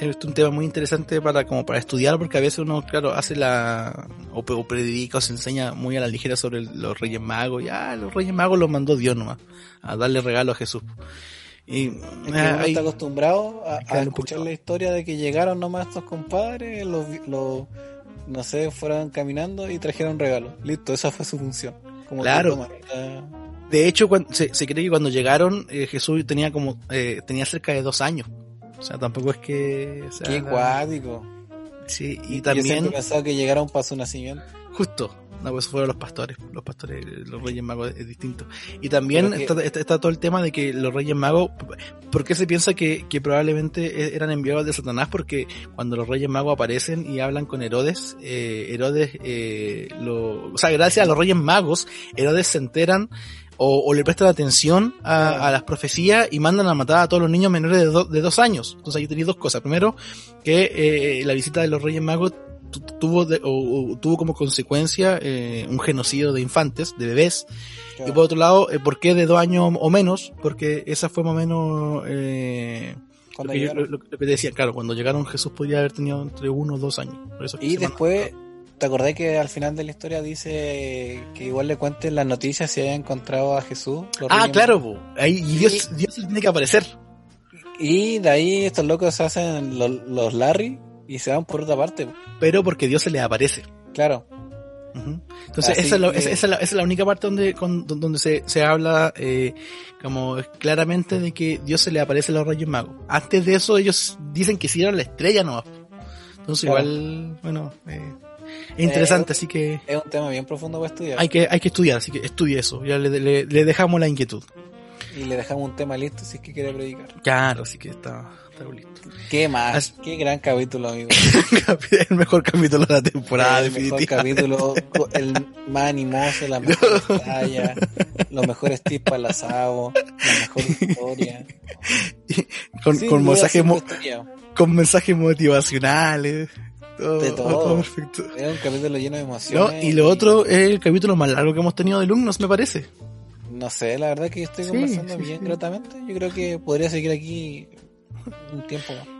es un tema muy interesante para como para estudiar porque a veces uno claro hace la o, o predica o se enseña muy a la ligera sobre los Reyes Magos y ah los Reyes Magos los mandó Dios nomás a darle regalo a Jesús. Y es que uno ahí, está acostumbrado a, a escuchar la historia de que llegaron nomás estos compadres los, los no sé fueron caminando y trajeron regalos listo esa fue su función como claro. de hecho cuando, se, se, cree que cuando llegaron eh, Jesús tenía como eh, tenía cerca de dos años o sea, tampoco es que. O sea, Qué cuático. Sí, y también. Yo siempre pensaba que llegaron para su nacimiento. Justo. No, pues fueron los pastores. Los pastores, los Reyes Magos es, distinto. Y también que... está, está, está, todo el tema de que los Reyes Magos. ¿Por qué se piensa que, que probablemente e, eran enviados de Satanás? Porque cuando los Reyes Magos aparecen y hablan con Herodes, eh, Herodes, eh, lo, o sea, gracias a los Reyes Magos, Herodes se enteran o, o, le prestan atención a, a, las profecías y mandan a matar a todos los niños menores de, do, de dos años. Entonces ahí tenéis dos cosas. Primero, que eh, la visita de los Reyes Magos tuvo de, o, o, tuvo como consecuencia eh, un genocidio de infantes, de bebés. Claro. Y por otro lado, eh, ¿por qué de dos años o menos? Porque esa fue más o menos eh, lo que, yo, lo, lo, que, decía. Claro, cuando llegaron Jesús podría haber tenido entre uno o dos años. y después... ¿Te acordás que al final de la historia dice que igual le cuenten las noticias si haya encontrado a Jesús? Ah, claro, ahí Dios, y, Dios tiene que aparecer. Y de ahí estos locos se hacen los, los Larry y se van por otra parte. Pero porque Dios se les aparece. Claro. Uh -huh. Entonces esa es, la, que... esa, es la, esa es, la, única parte donde, con, donde se, se habla eh, como claramente de que Dios se le aparece a los rayos magos. Antes de eso ellos dicen que siguieron la estrella no. Entonces claro. igual, bueno, eh, interesante, eh, así que... Es un tema bien profundo para estudiar. Hay que, hay que estudiar, así que estudie eso, ya le, le, le dejamos la inquietud. Y le dejamos un tema listo si es que quiere predicar. Claro, así que está, está listo. ¿Qué más? Qué gran capítulo, amigo. (laughs) el mejor capítulo de la temporada, el mejor capítulo, el más animoso, la mejor batalla, los mejores tips para el asado, la mejor historia. (laughs) con, sí, con, mensajes con mensajes motivacionales. Todo, de todo. (laughs) todo perfecto. Es un capítulo lleno de emociones. No, y lo y... otro es el capítulo más largo que hemos tenido de alumnos, me parece. No sé, la verdad que estoy sí, conversando sí, bien sí. gratamente. Yo creo que podría seguir aquí un tiempo más.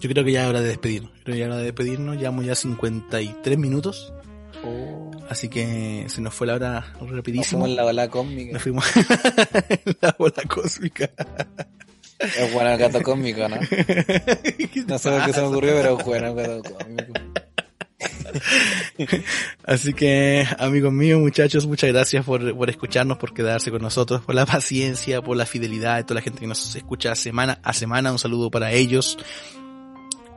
Yo creo que ya es hora de despedirnos. Creo que ya es hora de despedirnos. Llevamos ya 53 minutos. Oh. Así que se nos fue la hora rapidísimo. Nos fuimos en la bola cósmica. Nos fuimos (laughs) en la bola cósmica. Es bueno el gato cósmico, ¿no? (laughs) No sé por qué se me ocurrió, pero es bueno el gato cósmico. Así que, amigos míos, muchachos, muchas gracias por, por escucharnos, por quedarse con nosotros, por la paciencia, por la fidelidad de toda la gente que nos escucha semana a semana. Un saludo para ellos.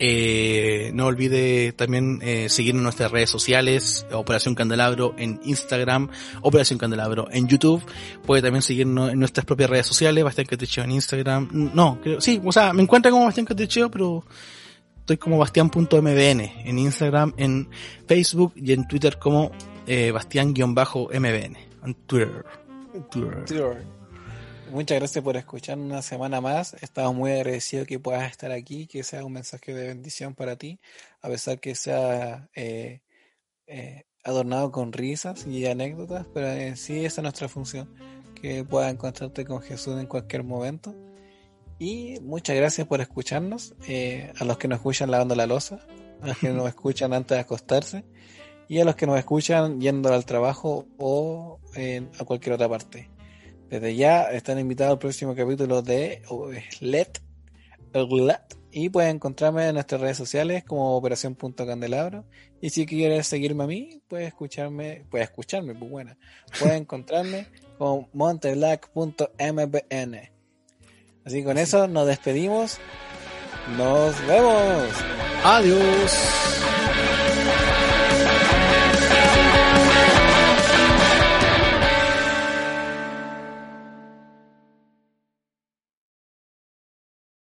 Eh, no olvide también eh, seguirnos en nuestras redes sociales, Operación Candelabro en Instagram, Operación Candelabro en YouTube. Puede también seguirnos en nuestras propias redes sociales, Bastián Catecheo en Instagram. No, creo, sí, o sea, me encuentran como Bastián Catecheo, pero estoy como bastián.mbn en Instagram, en Facebook y en Twitter como eh, bastián-mbn. En Twitter. Twitter. Muchas gracias por escuchar una semana más. Estamos muy agradecidos que puedas estar aquí, que sea un mensaje de bendición para ti, a pesar que sea eh, eh, adornado con risas y anécdotas, pero en sí esa es nuestra función, que puedas encontrarte con Jesús en cualquier momento. Y muchas gracias por escucharnos, eh, a los que nos escuchan lavando la losa, a los que nos (laughs) escuchan antes de acostarse y a los que nos escuchan yendo al trabajo o a cualquier otra parte. Desde ya están invitados al próximo capítulo de Let, y pueden encontrarme en nuestras redes sociales como Operación.candelabro. Y si quieres seguirme a mí, puedes escucharme, puedes escucharme, pues buena. Puedes (laughs) encontrarme con monteblack.mbn. Así que con eso nos despedimos. Nos vemos. Adiós.